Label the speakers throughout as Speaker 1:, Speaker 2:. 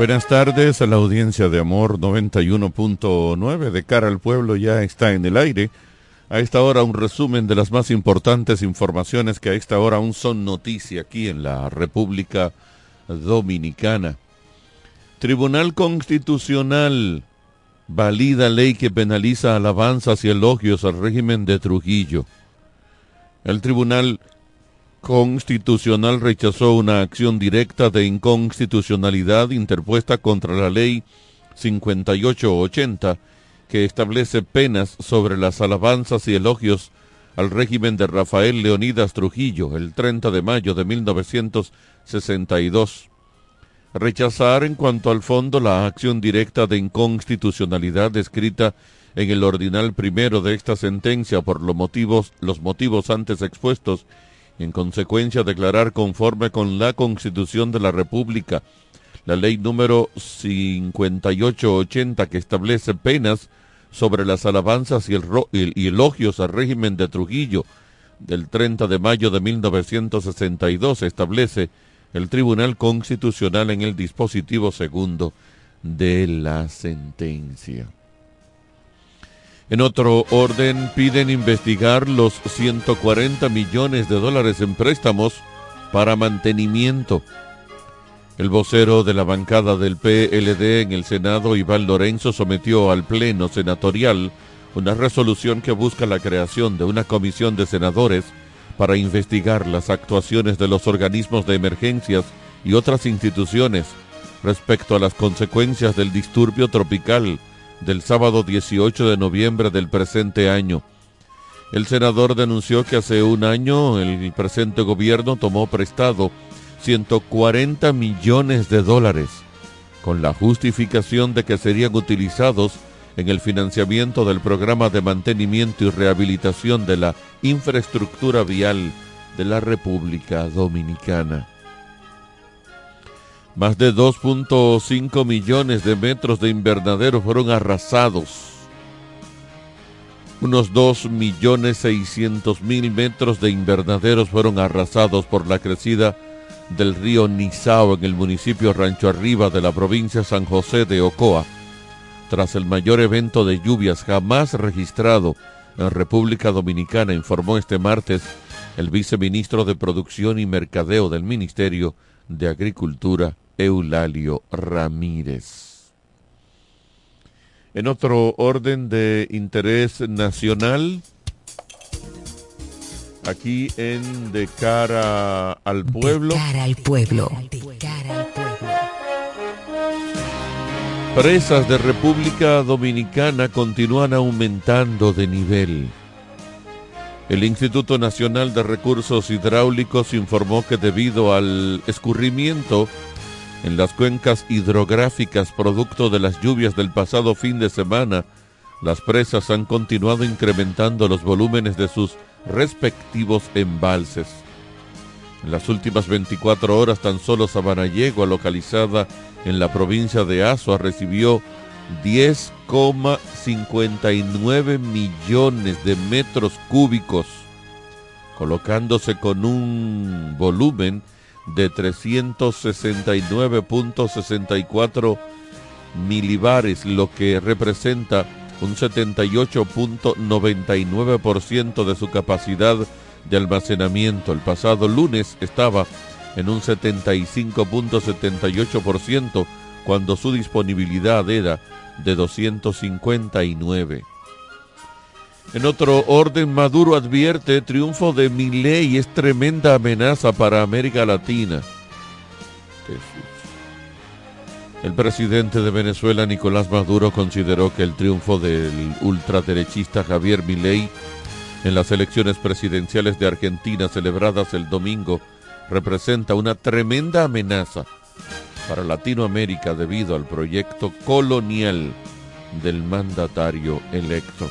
Speaker 1: Buenas tardes a la audiencia de Amor 91.9 de cara al pueblo ya está en el aire. A esta hora un resumen de las más importantes informaciones que a esta hora aún son noticia aquí en la República Dominicana. Tribunal Constitucional valida ley que penaliza alabanzas y elogios al régimen de Trujillo. El Tribunal Constitucional rechazó una acción directa de inconstitucionalidad interpuesta contra la ley 5880 que establece penas sobre las alabanzas y elogios al régimen de Rafael Leonidas Trujillo el 30 de mayo de 1962. Rechazar en cuanto al fondo la acción directa de inconstitucionalidad descrita en el ordinal primero de esta sentencia por los motivos, los motivos antes expuestos en consecuencia declarar conforme con la Constitución de la República la ley número 5880 que establece penas sobre las alabanzas y, y, elogios al régimen de Trujillo del 30 de mayo de 1962 establece el Tribunal Constitucional en el dispositivo segundo de la sentencia. En otro orden, piden investigar los 140 millones de dólares en préstamos para mantenimiento. El vocero de la bancada del PLD en el Senado, Iván Lorenzo, sometió al Pleno Senatorial una resolución que busca la creación de una comisión de senadores para investigar las actuaciones de los organismos de emergencias y otras instituciones respecto a las consecuencias del disturbio tropical del sábado 18 de noviembre del presente año. El senador denunció que hace un año el presente gobierno tomó prestado 140 millones de dólares con la justificación de que serían utilizados en el financiamiento del programa de mantenimiento y rehabilitación de la infraestructura vial de la República Dominicana. Más de 2.5 millones de metros de invernadero fueron arrasados. Unos 2 millones 600 mil metros de invernaderos fueron arrasados por la crecida del río Nizao en el municipio Rancho Arriba de la provincia San José de Ocoa, tras el mayor evento de lluvias jamás registrado en República Dominicana, informó este martes el viceministro de Producción y Mercadeo del Ministerio de Agricultura, Eulalio Ramírez. En otro orden de interés nacional, aquí en De cara al pueblo.
Speaker 2: De cara al pueblo.
Speaker 1: Presas de República Dominicana continúan aumentando de nivel. El Instituto Nacional de Recursos Hidráulicos informó que debido al escurrimiento en las cuencas hidrográficas producto de las lluvias del pasado fin de semana, las presas han continuado incrementando los volúmenes de sus respectivos embalses. En las últimas 24 horas tan solo Sabanayegua, localizada en la provincia de Azua, recibió 10,59 millones de metros cúbicos, colocándose con un volumen de 369.64 milibares, lo que representa un 78.99% de su capacidad de almacenamiento. El pasado lunes estaba en un 75.78% cuando su disponibilidad era de 259. En otro orden, Maduro advierte, triunfo de Milei es tremenda amenaza para América Latina. El presidente de Venezuela, Nicolás Maduro, consideró que el triunfo del ultraderechista Javier Milei en las elecciones presidenciales de Argentina celebradas el domingo representa una tremenda amenaza para Latinoamérica debido al proyecto colonial del mandatario electo.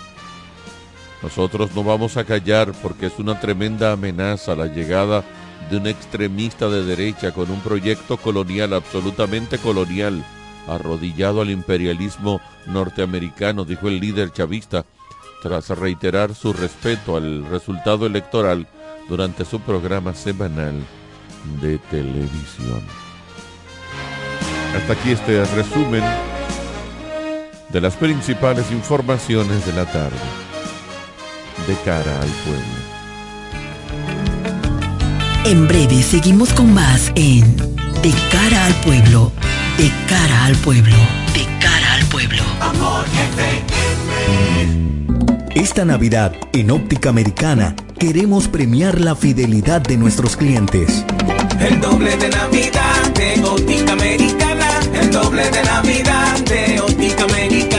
Speaker 1: Nosotros no vamos a callar porque es una tremenda amenaza la llegada de un extremista de derecha con un proyecto colonial, absolutamente colonial, arrodillado al imperialismo norteamericano, dijo el líder chavista, tras reiterar su respeto al resultado electoral durante su programa semanal de televisión. Hasta aquí este resumen de las principales informaciones de la tarde de cara al pueblo.
Speaker 3: En breve seguimos con más en De cara al pueblo, de cara al pueblo, de cara al pueblo.
Speaker 4: Esta Navidad, en Óptica Americana, queremos premiar la fidelidad de nuestros clientes.
Speaker 5: El doble de Navidad de Óptica Americana, el doble de Navidad de Óptica Americana.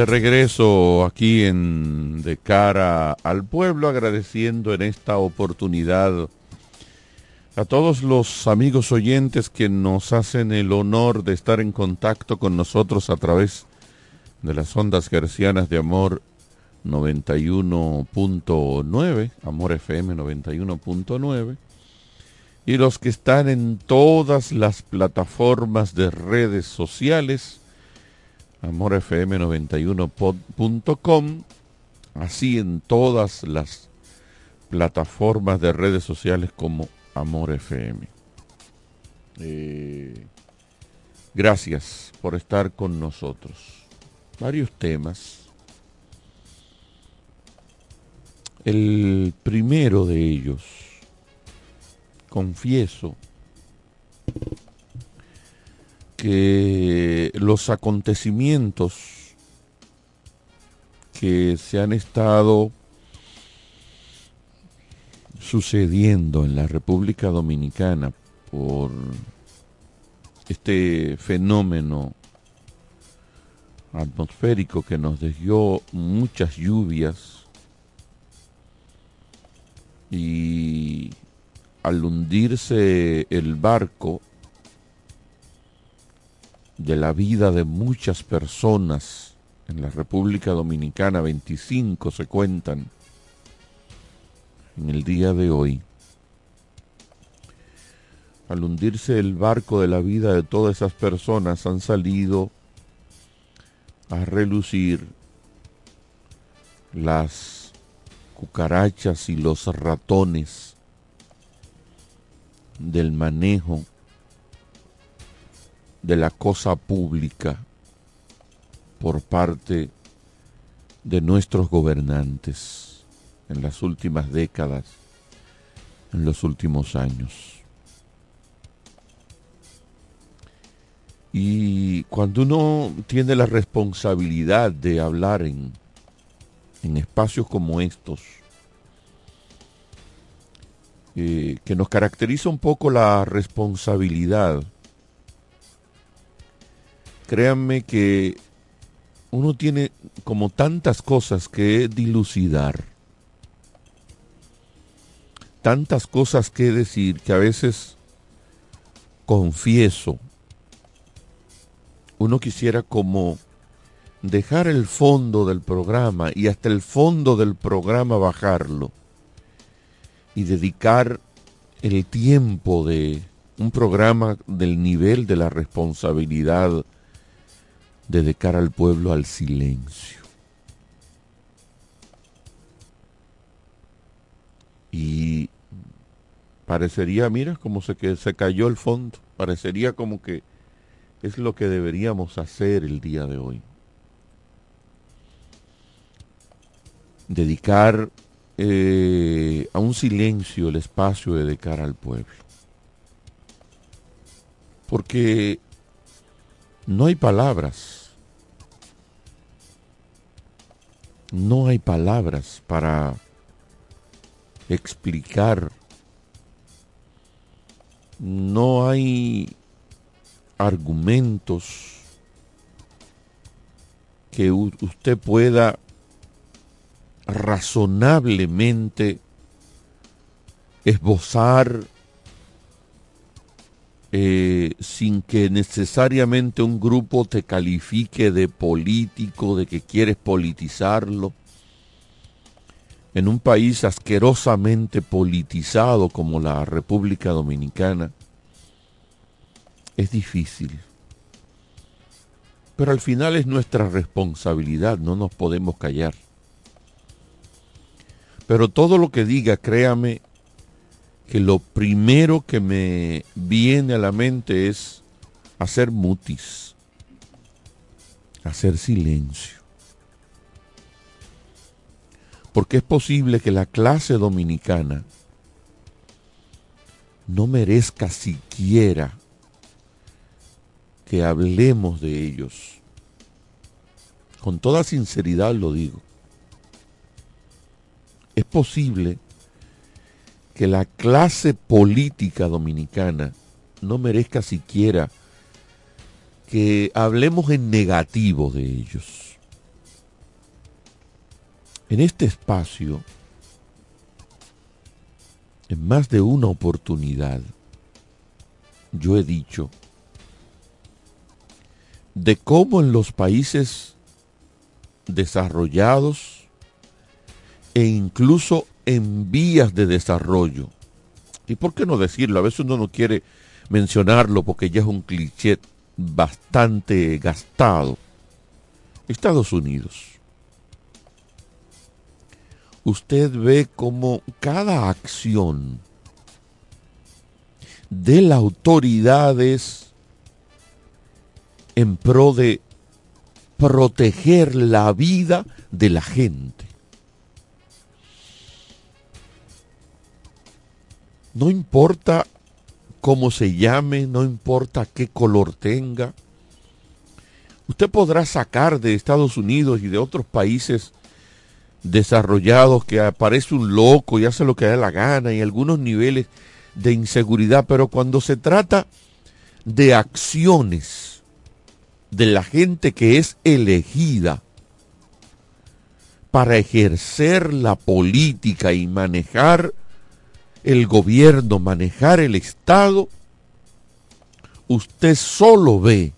Speaker 1: De regreso aquí en De cara al pueblo, agradeciendo en esta oportunidad a todos los amigos oyentes que nos hacen el honor de estar en contacto con nosotros a través de las ondas gercianas de amor 91.9, Amor FM 91.9, y los que están en todas las plataformas de redes sociales, amorfm91.com, así en todas las plataformas de redes sociales como Amor FM. Eh, gracias por estar con nosotros. Varios temas El primero de ellos, confieso que los acontecimientos que se han estado sucediendo en la República Dominicana por este fenómeno atmosférico que nos dejó muchas lluvias y al hundirse el barco de la vida de muchas personas en la República Dominicana, 25 se cuentan. En el día de hoy, al hundirse el barco de la vida de todas esas personas han salido a relucir las cucarachas y los ratones del manejo de la cosa pública por parte de nuestros gobernantes en las últimas décadas, en los últimos años. Y cuando uno tiene la responsabilidad de hablar en en espacios como estos, eh, que nos caracteriza un poco la responsabilidad. Créanme que uno tiene como tantas cosas que dilucidar, tantas cosas que decir que a veces confieso, uno quisiera como dejar el fondo del programa y hasta el fondo del programa bajarlo y dedicar el tiempo de un programa del nivel de la responsabilidad dedicar al pueblo al silencio. Y parecería, mira, como se, que se cayó el fondo, parecería como que es lo que deberíamos hacer el día de hoy. dedicar eh, a un silencio el espacio de cara al pueblo. Porque no hay palabras, no hay palabras para explicar, no hay argumentos que usted pueda razonablemente esbozar eh, sin que necesariamente un grupo te califique de político, de que quieres politizarlo, en un país asquerosamente politizado como la República Dominicana, es difícil. Pero al final es nuestra responsabilidad, no nos podemos callar. Pero todo lo que diga, créame, que lo primero que me viene a la mente es hacer mutis, hacer silencio. Porque es posible que la clase dominicana no merezca siquiera que hablemos de ellos. Con toda sinceridad lo digo es posible que la clase política dominicana no merezca siquiera que hablemos en negativo de ellos. En este espacio, en más de una oportunidad, yo he dicho de cómo en los países desarrollados e incluso en vías de desarrollo, y por qué no decirlo, a veces uno no quiere mencionarlo porque ya es un cliché bastante gastado, Estados Unidos. Usted ve como cada acción de las autoridades en pro de proteger la vida de la gente. No importa cómo se llame, no importa qué color tenga. Usted podrá sacar de Estados Unidos y de otros países desarrollados que aparece un loco y hace lo que da la gana y algunos niveles de inseguridad, pero cuando se trata de acciones de la gente que es elegida para ejercer la política y manejar el gobierno, manejar el Estado, usted solo ve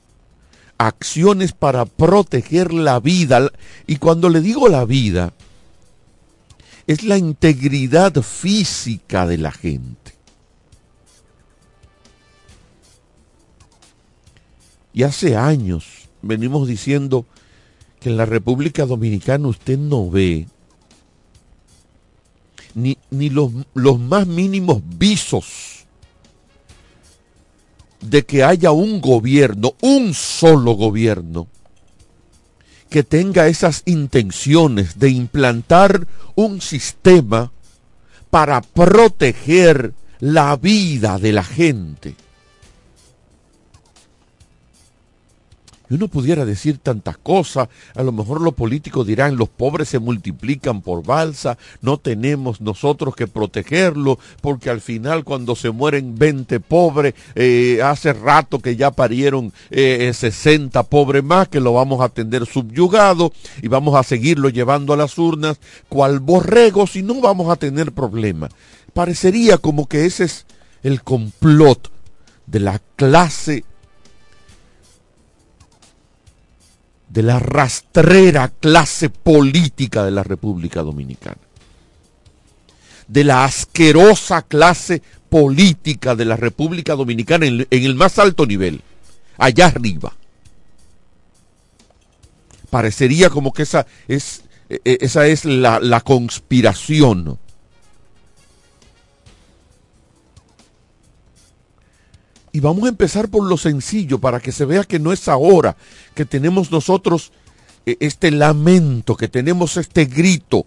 Speaker 1: acciones para proteger la vida. Y cuando le digo la vida, es la integridad física de la gente. Y hace años venimos diciendo que en la República Dominicana usted no ve ni, los, los más mínimos visos de que haya un gobierno, un solo gobierno, que tenga esas intenciones de implantar un sistema para proteger la vida de la gente. Uno pudiera decir tantas cosas, a lo mejor los políticos dirán, los pobres se multiplican por balsa, no tenemos nosotros que protegerlo, porque al final cuando se mueren 20 pobres, eh, hace rato que ya parieron 60 eh, pobres más, que lo vamos a atender subyugado y vamos a seguirlo llevando a las urnas, cual borregos y no vamos a tener problemas. Parecería como que ese es el complot de la clase de la rastrera clase política de la República Dominicana, de la asquerosa clase política de la República Dominicana en, el más alto nivel, allá arriba. Parecería como que esa es, e, e, esa es la, la conspiración Y vamos a empezar por lo sencillo para que se vea que no es ahora que tenemos nosotros eh, este lamento, que tenemos este grito.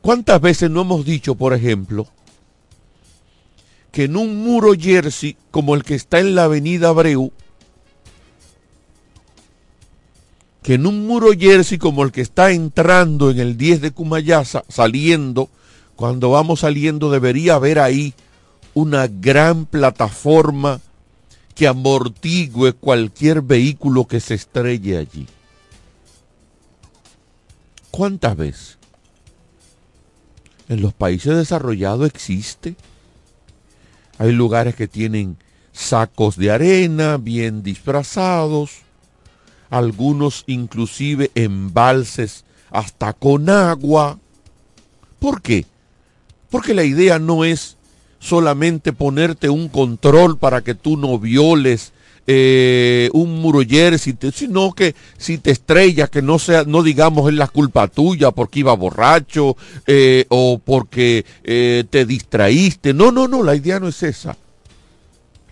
Speaker 1: ¿Cuántas veces no hemos dicho, por ejemplo, que en un muro jersey como el que está en la avenida Abreu, que en un muro jersey como el que está entrando en el 10 de Cumayasa, saliendo, cuando vamos saliendo debería haber ahí una gran plataforma que amortigue cualquier vehículo que se estrelle allí. ¿Cuántas veces? En los países desarrollados existe. Hay lugares que tienen sacos de arena bien disfrazados, algunos inclusive embalses hasta con agua. ¿Por qué? Porque la idea no es solamente ponerte un control para que tú no violes eh, un muro sino que si te estrellas, que no sea, no digamos es la culpa tuya porque iba borracho eh, o porque eh, te distraíste. No, no, no, la idea no es esa.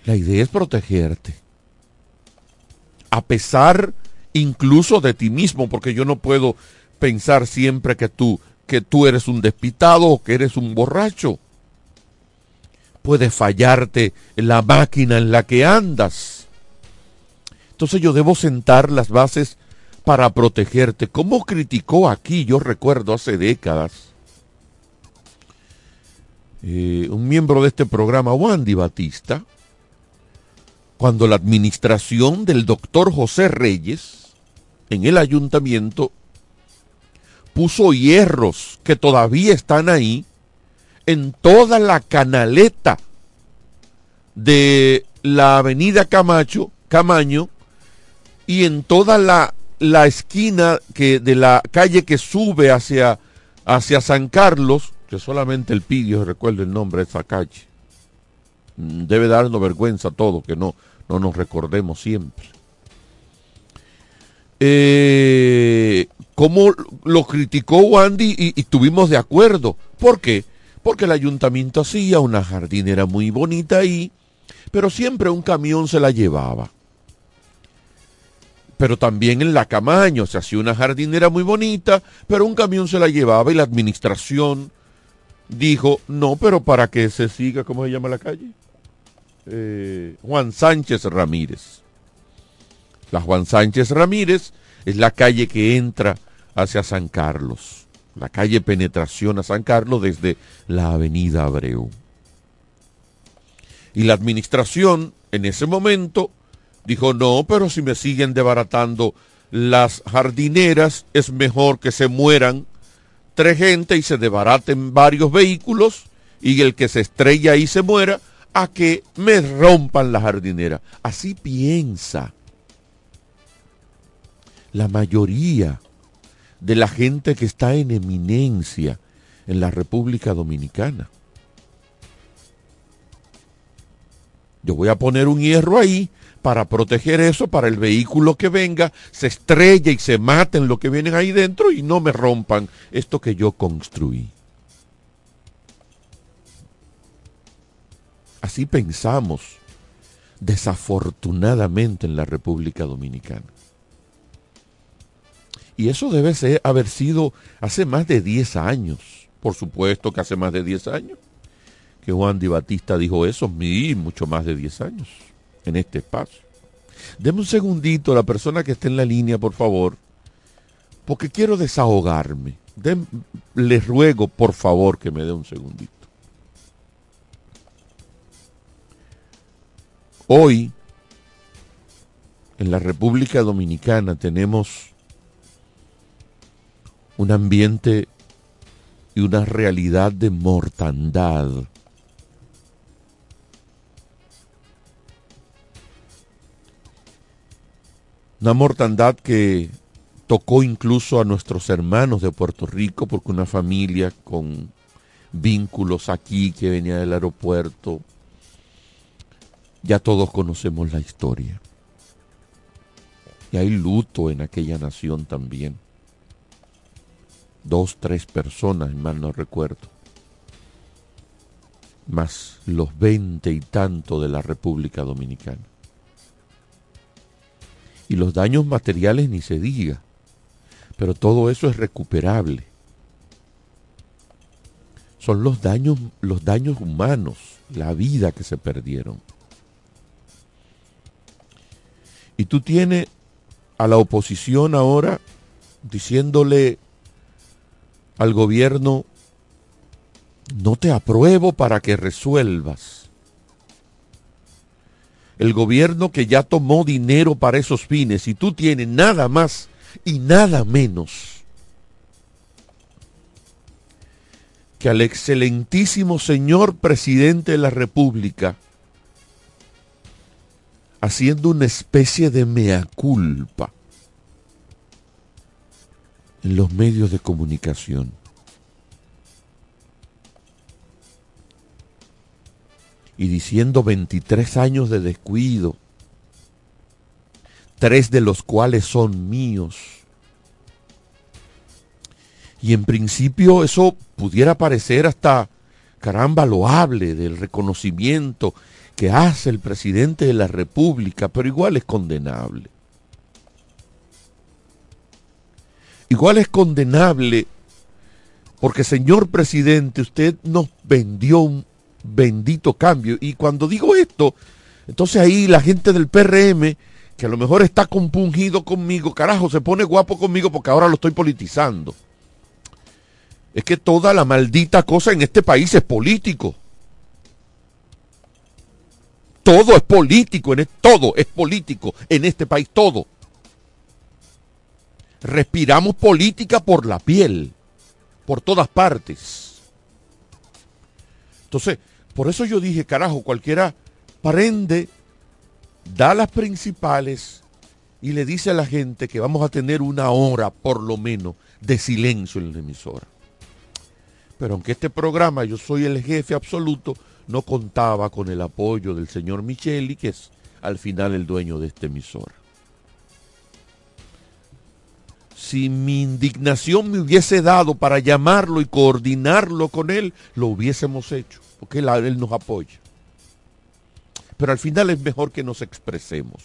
Speaker 1: La idea es protegerte. A pesar incluso de ti mismo, porque yo no puedo pensar siempre que tú, que tú eres un despitado o que eres un borracho puede fallarte la máquina en la que andas. Entonces yo debo sentar las bases para protegerte. ¿Cómo criticó aquí, yo recuerdo hace décadas, eh, un miembro de este programa, Wandy Batista, cuando la administración del doctor José Reyes en el ayuntamiento puso hierros que todavía están ahí en toda la canaleta de la avenida Camacho, Camaño y en toda la, la esquina que, de la calle que sube hacia, hacia San Carlos, que solamente el Pidio recuerda el nombre de esa calle. Mm, debe darnos vergüenza todo que no, no nos recordemos siempre. Eh, ¿Cómo lo criticó Wandy y, y estuvimos de acuerdo? ¿Por qué? Porque el ayuntamiento hacía una jardinera muy bonita ahí, pero siempre un camión se la llevaba. Pero también en la Camaño se hacía una jardinera muy bonita, pero un camión se la llevaba y la administración dijo, no, pero para que se siga, ¿cómo se llama la calle? Eh, Juan Sánchez Ramírez. La Juan Sánchez Ramírez es la calle que entra hacia San Carlos, la calle penetración a San Carlos desde la avenida Abreu. Y la administración en ese momento dijo, no, pero si me siguen desbaratando las jardineras, es mejor que se mueran tres gente y se desbaraten varios vehículos y el que se estrella y se muera, a que me rompan la jardinera. Así piensa la mayoría de la gente que está en eminencia en la República Dominicana. Yo voy a poner un hierro ahí para proteger eso, para el vehículo que venga, se estrella y se maten lo que vienen ahí dentro y no me rompan esto que yo construí. Así pensamos desafortunadamente en la República Dominicana. Y eso debe haber sido hace más de 10 años. Por supuesto que hace más de 10 años que Juan Di Batista dijo eso, y mucho más de 10 años en este espacio. Deme un segundito la persona que esté en la línea, por favor, porque quiero desahogarme. les ruego, por favor, que me dé un segundito. Hoy, en la República Dominicana, tenemos un ambiente y una realidad de mortandad Una mortandad que tocó incluso a nuestros hermanos de Puerto Rico, porque una familia con vínculos aquí que venía del aeropuerto, ya todos conocemos la historia. Y hay luto en aquella nación también. Dos, tres personas, mal no recuerdo. Más los veinte y tanto de la República Dominicana. Y los daños materiales ni se diga. Pero todo eso es recuperable. Son los daños, los daños humanos, la vida que se perdieron. Y tú tienes a la oposición ahora diciéndole al gobierno, no te apruebo para que resuelvas. El gobierno que ya tomó dinero para esos fines y tú tienes nada más y nada menos que al excelentísimo señor presidente de la República haciendo una especie de mea culpa en los medios de comunicación. y diciendo 23 años de descuido, tres de los cuales son míos. Y en principio eso pudiera parecer hasta caramba loable del reconocimiento que hace el presidente de la República, pero igual es condenable. Igual es condenable porque, señor presidente, usted nos vendió un, bendito cambio. Y cuando digo esto, entonces ahí la gente del PRM, que a lo mejor está compungido conmigo, carajo, se pone guapo conmigo porque ahora lo estoy politizando. Es que toda la maldita cosa en este país es político. Todo es político, en todo es político en este país, todo. Respiramos política por la piel, por todas partes. Entonces, por eso yo dije, carajo, cualquiera prende, da las principales y le dice a la gente que vamos a tener una hora por lo menos de silencio en la emisora. Pero aunque este programa yo soy el jefe absoluto, no contaba con el apoyo del señor Micheli, que es al final el dueño de esta emisora. Si mi indignación me hubiese dado para llamarlo y coordinarlo con él, lo hubiésemos hecho, porque él, él nos apoya. Pero al final es mejor que nos expresemos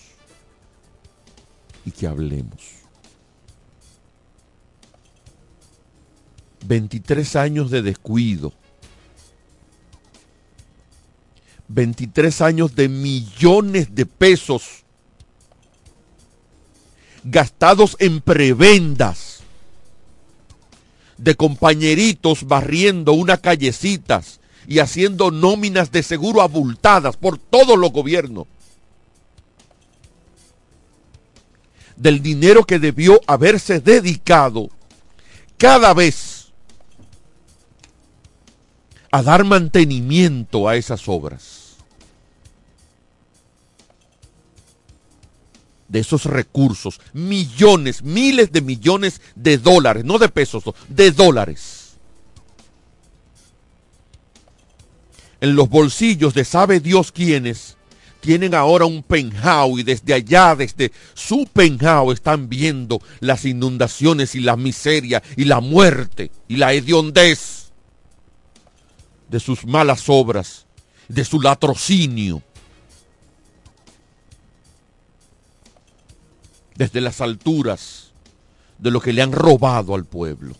Speaker 1: y que hablemos. 23 años de descuido. 23 años de millones de pesos gastados en prebendas de compañeritos barriendo unas callecitas y haciendo nóminas de seguro abultadas por todos los gobiernos. Del dinero que debió haberse dedicado cada vez a dar mantenimiento a esas obras. De esos recursos, millones, miles de millones de dólares, no de pesos, de dólares. En los bolsillos de sabe Dios quiénes tienen ahora un penthouse y desde allá, desde su penthouse, están viendo las inundaciones y la miseria y la muerte y la hediondez de sus malas obras, de su latrocinio. Desde las alturas de lo que le han robado al pueblo.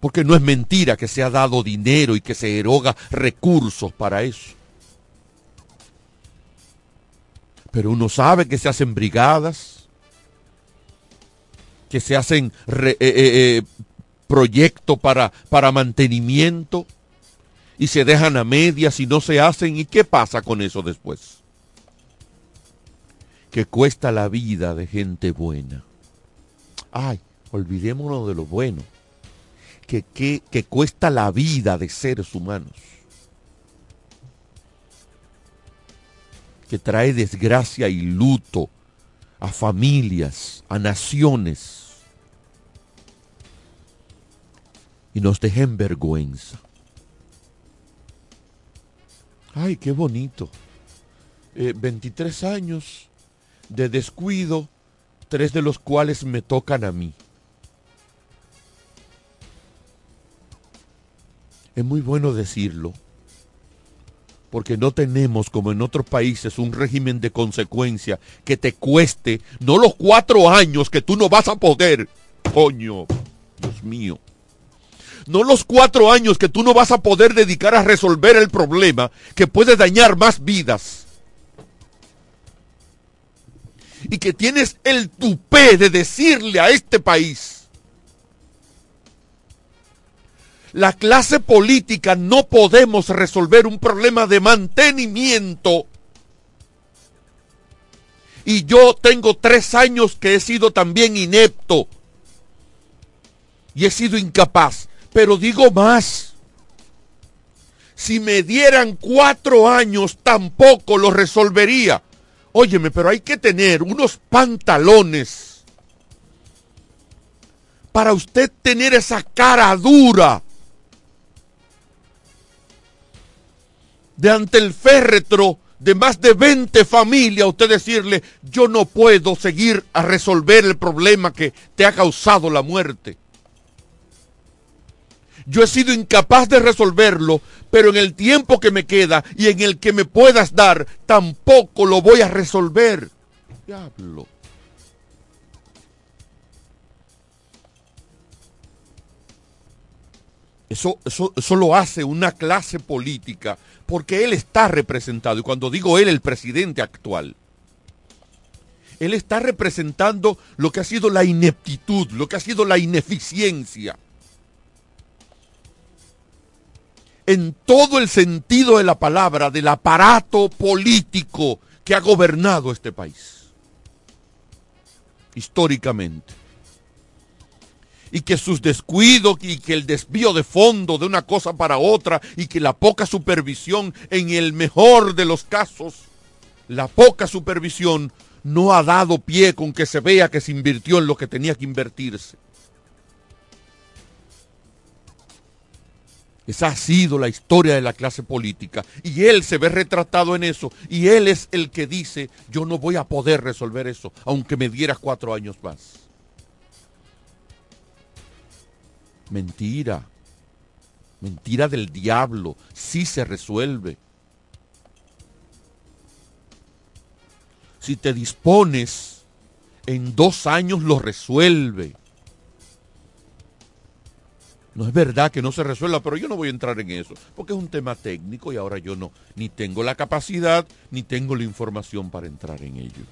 Speaker 1: Porque no es mentira que se ha dado dinero y que se eroga recursos para eso. Pero uno sabe que se hacen brigadas, que se hacen eh, eh, eh, proyectos para, para mantenimiento y se dejan a medias y no se hacen. ¿Y qué pasa con eso después? Que cuesta la vida de gente buena. Ay, olvidémonos de lo bueno. Que, que, que cuesta la vida de seres humanos. Que trae desgracia y luto a familias, a naciones. Y nos deja en vergüenza. Ay, qué bonito. 23 eh, años de descuido, tres de los cuales me tocan a mí. Es muy bueno decirlo, porque no tenemos, como en otros países, un régimen de consecuencia que te cueste no los cuatro años que tú no vas a poder. Coño, Dios mío no los cuatro años que tú no vas a poder dedicar a resolver el problema que puede dañar más vidas. Y que tienes el tupé de decirle a este país, la clase política no podemos resolver un problema de mantenimiento. Y yo tengo tres años que he sido también inepto y he sido incapaz pero digo más. Si me dieran cuatro años, tampoco lo resolvería. Óyeme, pero hay que tener unos pantalones para usted tener esa cara dura de ante el féretro de más de 20 familias, usted decirle, yo no puedo seguir a resolver el problema que te ha causado la muerte. Yo he sido incapaz de resolverlo, pero en el tiempo que me queda y en el que me puedas dar, tampoco lo voy a resolver. Diablo. Eso, eso, eso, lo hace una clase política porque él está representado. Y cuando digo él, el presidente actual, él está representando lo que ha sido la ineptitud, lo que ha sido la ineficiencia en todo el sentido de la palabra del aparato político que ha gobernado este país, históricamente. Y que sus descuidos y que el desvío de fondo de una cosa para otra y que la poca supervisión, en el mejor de los casos, la poca supervisión no ha dado pie con que se vea que se invirtió en lo que tenía que invertirse. Esa ha sido la historia de la clase política. Y él se ve retratado en eso. Y él es el que dice, yo no voy a poder resolver eso, aunque me dieras cuatro años más. Mentira. Mentira del diablo. Sí se resuelve. Si te dispones, en dos años lo resuelve. No es verdad que no se resuelva, pero yo no voy a entrar en eso, porque es un tema técnico y ahora yo no, ni tengo la capacidad, ni tengo la información para entrar en ello.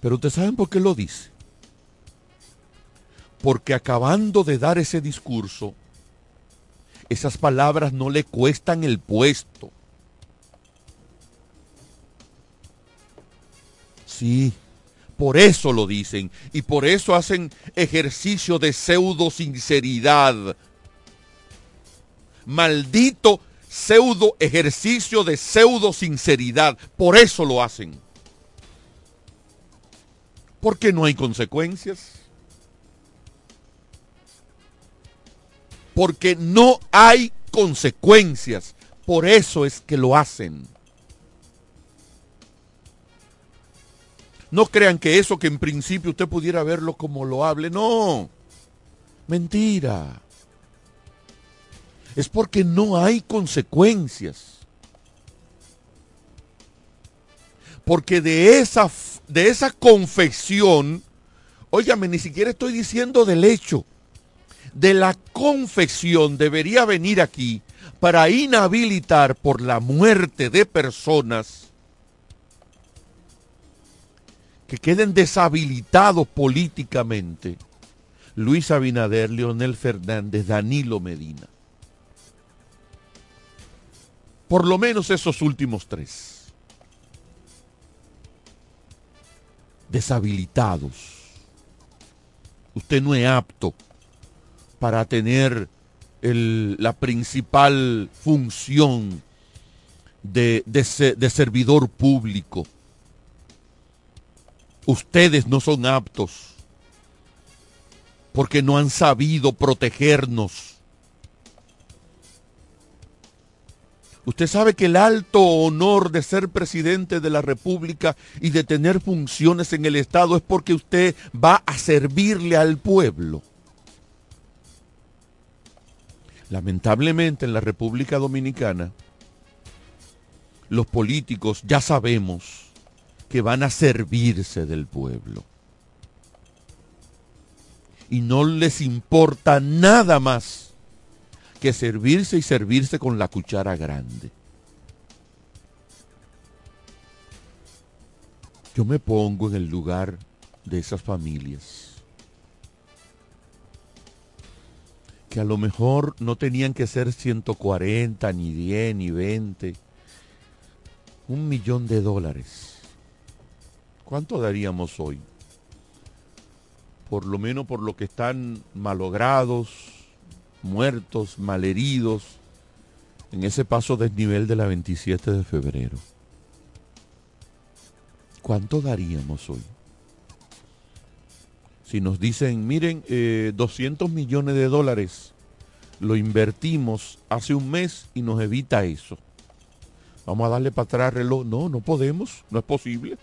Speaker 1: Pero ustedes saben por qué lo dice. Porque acabando de dar ese discurso, esas palabras no le cuestan el puesto. Sí, por eso lo dicen y por eso hacen ejercicio de pseudo sinceridad. Maldito pseudo ejercicio de pseudo sinceridad. Por eso lo hacen. Porque no hay consecuencias. Porque no hay consecuencias. Por eso es que lo hacen. No crean que eso que en principio usted pudiera verlo como lo hable, no. Mentira. Es porque no hay consecuencias. Porque de esa, de esa confesión, óigame, ni siquiera estoy diciendo del hecho, de la confesión debería venir aquí para inhabilitar por la muerte de personas que queden deshabilitados políticamente Luis Abinader, Leonel Fernández, Danilo Medina. Por lo menos esos últimos tres. Deshabilitados. Usted no es apto para tener la principal función de, de servidor público Ustedes no son aptos porque no han sabido protegernos. Usted sabe que el alto honor de ser presidente de la República y de tener funciones en el Estado es porque usted va a servirle al pueblo. Lamentablemente en la República Dominicana, los políticos ya sabemos que van a servirse del pueblo. Y no les importa nada más que servirse y servirse con la cuchara grande. Yo me pongo en el lugar de esas familias que a lo mejor no tenían que ser 140, ni 10, ni 20, un millón de dólares ¿Cuánto daríamos hoy? Por lo menos por lo que están malogrados, muertos, malheridos, en ese paso desnivel de la 27 de febrero. ¿Cuánto daríamos hoy? Si nos dicen, miren, 200 eh, millones de dólares lo invertimos hace un mes y nos evita eso. Vamos a darle para atrás reloj. No, no podemos, no es posible.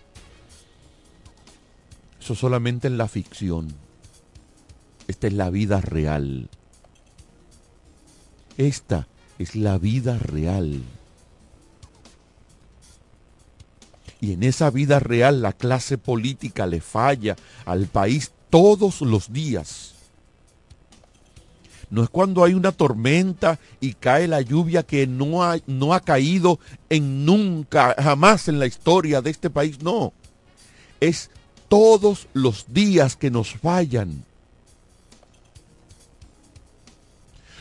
Speaker 1: Eso solamente en la ficción. Esta es la vida real. Esta es la vida real. Y en esa vida real la clase política le falla al país todos los días. No es cuando hay una tormenta y cae la lluvia que no ha, no ha caído en nunca, jamás en la historia de este país. No. Es todos los días que nos fallan.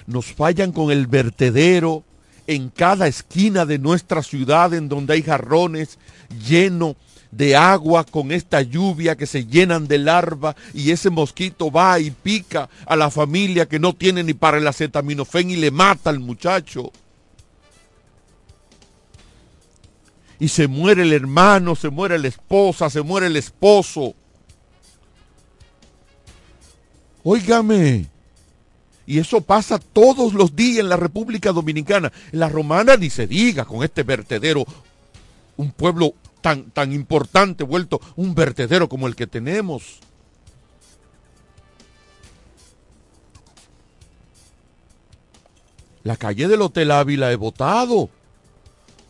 Speaker 1: Nos fallan con el vertedero en cada esquina de nuestra ciudad en donde hay jarrones llenos de agua con esta lluvia que se llenan de larva y ese mosquito va y pica a la familia que no tiene ni para el acetaminofén y le mata al muchacho. Y se muere el hermano, se muere la esposa, se muere el esposo. Óigame. Y eso pasa todos los días en la República Dominicana. En la romana ni se diga con este vertedero. Un pueblo tan, tan importante vuelto un vertedero como el que tenemos. La calle del Hotel Ávila he votado.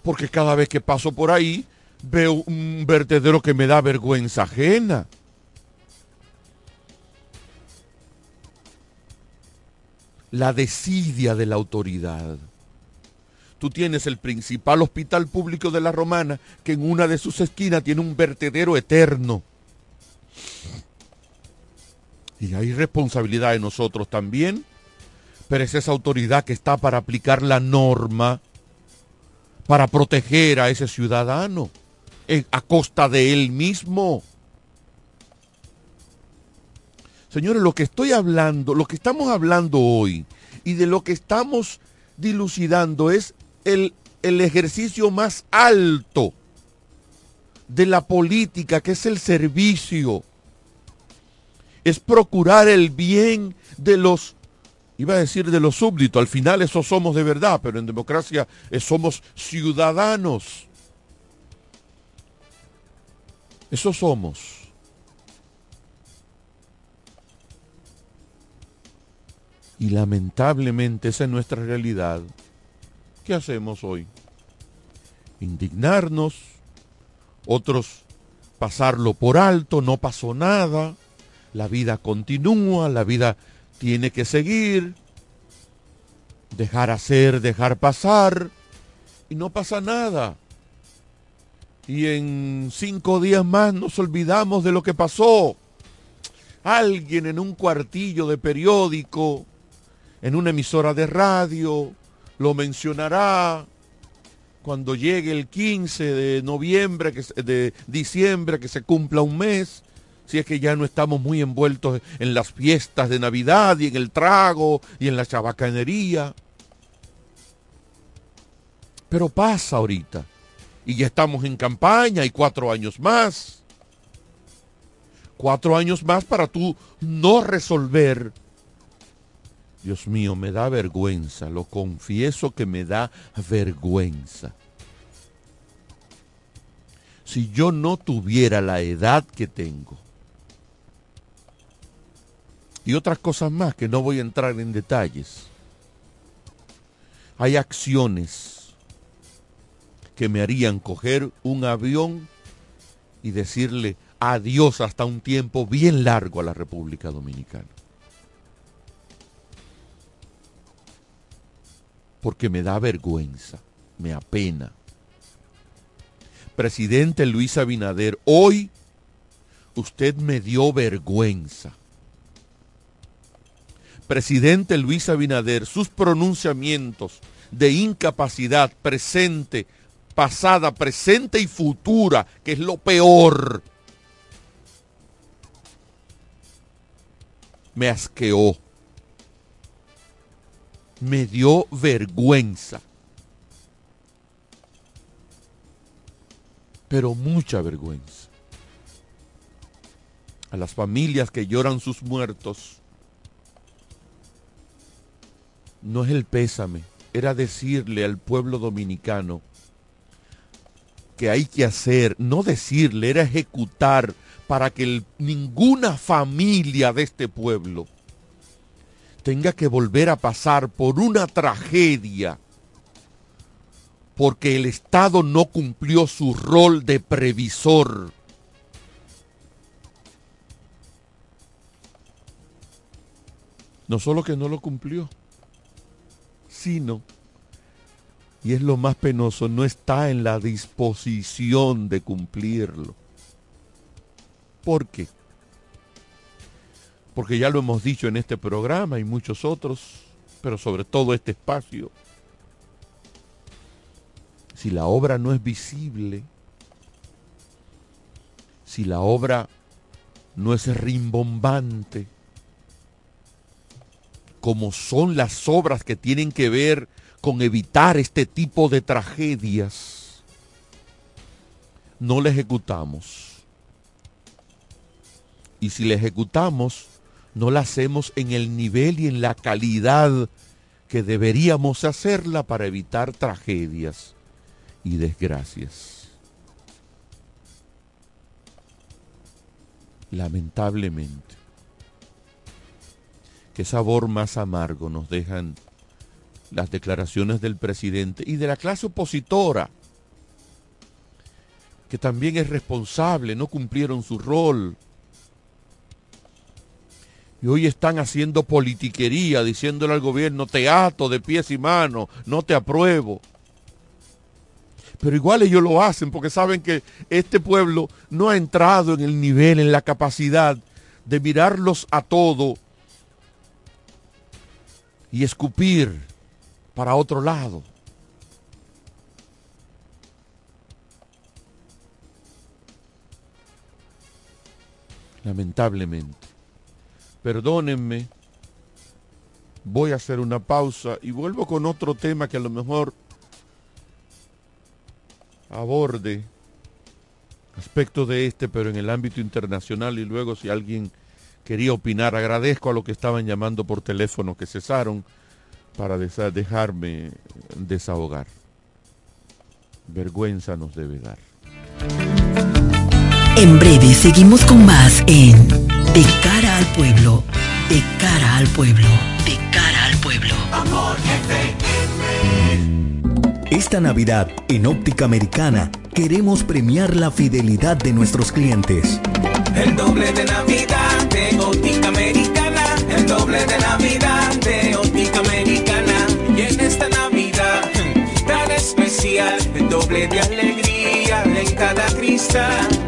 Speaker 1: Porque cada vez que paso por ahí veo un vertedero que me da vergüenza ajena. La desidia de la autoridad. Tú tienes el principal hospital público de la Romana que en una de sus esquinas tiene un vertedero eterno. Y hay responsabilidad de nosotros también, pero es esa autoridad que está para aplicar la norma, para proteger a ese ciudadano a costa de él mismo. Señores, lo que estoy hablando, lo que estamos hablando hoy y de lo que estamos dilucidando es el, el ejercicio más alto de la política, que es el servicio. Es procurar el bien de los, iba a decir de los súbditos, al final eso somos de verdad, pero en democracia somos ciudadanos. Eso somos. Y lamentablemente esa es nuestra realidad. ¿Qué hacemos hoy? Indignarnos, otros pasarlo por alto, no pasó nada, la vida continúa, la vida tiene que seguir, dejar hacer, dejar pasar, y no pasa nada. Y en cinco días más nos olvidamos de lo que pasó. Alguien en un cuartillo de periódico, en una emisora de radio, lo mencionará cuando llegue el 15 de noviembre, de diciembre, que se cumpla un mes, si es que ya no estamos muy envueltos en las fiestas de Navidad y en el trago y en la chabacanería. Pero pasa ahorita. Y ya estamos en campaña y cuatro años más. Cuatro años más para tú no resolver Dios mío, me da vergüenza, lo confieso que me da vergüenza. Si yo no tuviera la edad que tengo, y otras cosas más que no voy a entrar en detalles, hay acciones que me harían coger un avión y decirle adiós hasta un tiempo bien largo a la República Dominicana. porque me da vergüenza, me apena. Presidente Luis Abinader, hoy usted me dio vergüenza. Presidente Luis Abinader, sus pronunciamientos de incapacidad presente, pasada, presente y futura, que es lo peor, me asqueó me dio vergüenza. Pero mucha vergüenza. A las familias que lloran sus muertos, no es el pésame, era decirle al pueblo dominicano que hay que hacer, no decirle, era ejecutar para que ninguna familia de este pueblo tenga que volver a pasar por una tragedia porque el Estado no cumplió su rol de previsor. No solo que no lo cumplió, sino, y es lo más penoso, no está en la disposición de cumplirlo. ¿Por qué? porque ya lo hemos dicho en este programa y muchos otros, pero sobre todo este espacio. si la obra no es visible, si la obra no es rimbombante, como son las obras que tienen que ver con evitar este tipo de tragedias, no la ejecutamos. Y si la ejecutamos, no la hacemos en el nivel y en la calidad que deberíamos hacerla para evitar tragedias y desgracias. Lamentablemente, qué sabor más amargo nos dejan las declaraciones del presidente y de la clase opositora, que también es responsable, no cumplieron su rol. Y hoy están haciendo politiquería, diciéndole al gobierno, te ato de pies y manos, no te apruebo. Pero igual ellos lo hacen porque saben que este pueblo no ha entrado en el nivel, en la capacidad de mirarlos a todo y escupir para otro lado. Lamentablemente. Perdónenme, voy a hacer una pausa y vuelvo con otro tema que a lo mejor aborde aspecto de este, pero en el ámbito internacional y luego si alguien quería opinar, agradezco a los que estaban llamando por teléfono que cesaron para dejarme desahogar. Vergüenza nos debe dar.
Speaker 3: En breve seguimos con más en De cara al pueblo, de cara al pueblo, de cara al pueblo.
Speaker 4: Esta Navidad, en Óptica Americana, queremos premiar la fidelidad de nuestros clientes.
Speaker 5: El doble de Navidad de Óptica Americana, el doble de Navidad de Óptica Americana. Y en esta Navidad tan especial, el doble de alegría en cada cristal.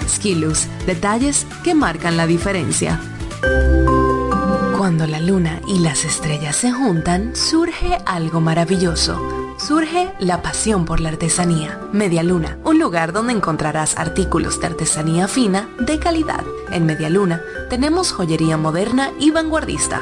Speaker 6: Skilus, detalles que marcan la diferencia. Cuando la luna y las estrellas se juntan, surge algo maravilloso. Surge la pasión por la artesanía. Media Luna, un lugar donde encontrarás artículos de artesanía fina de calidad. En Media Luna tenemos joyería moderna y vanguardista.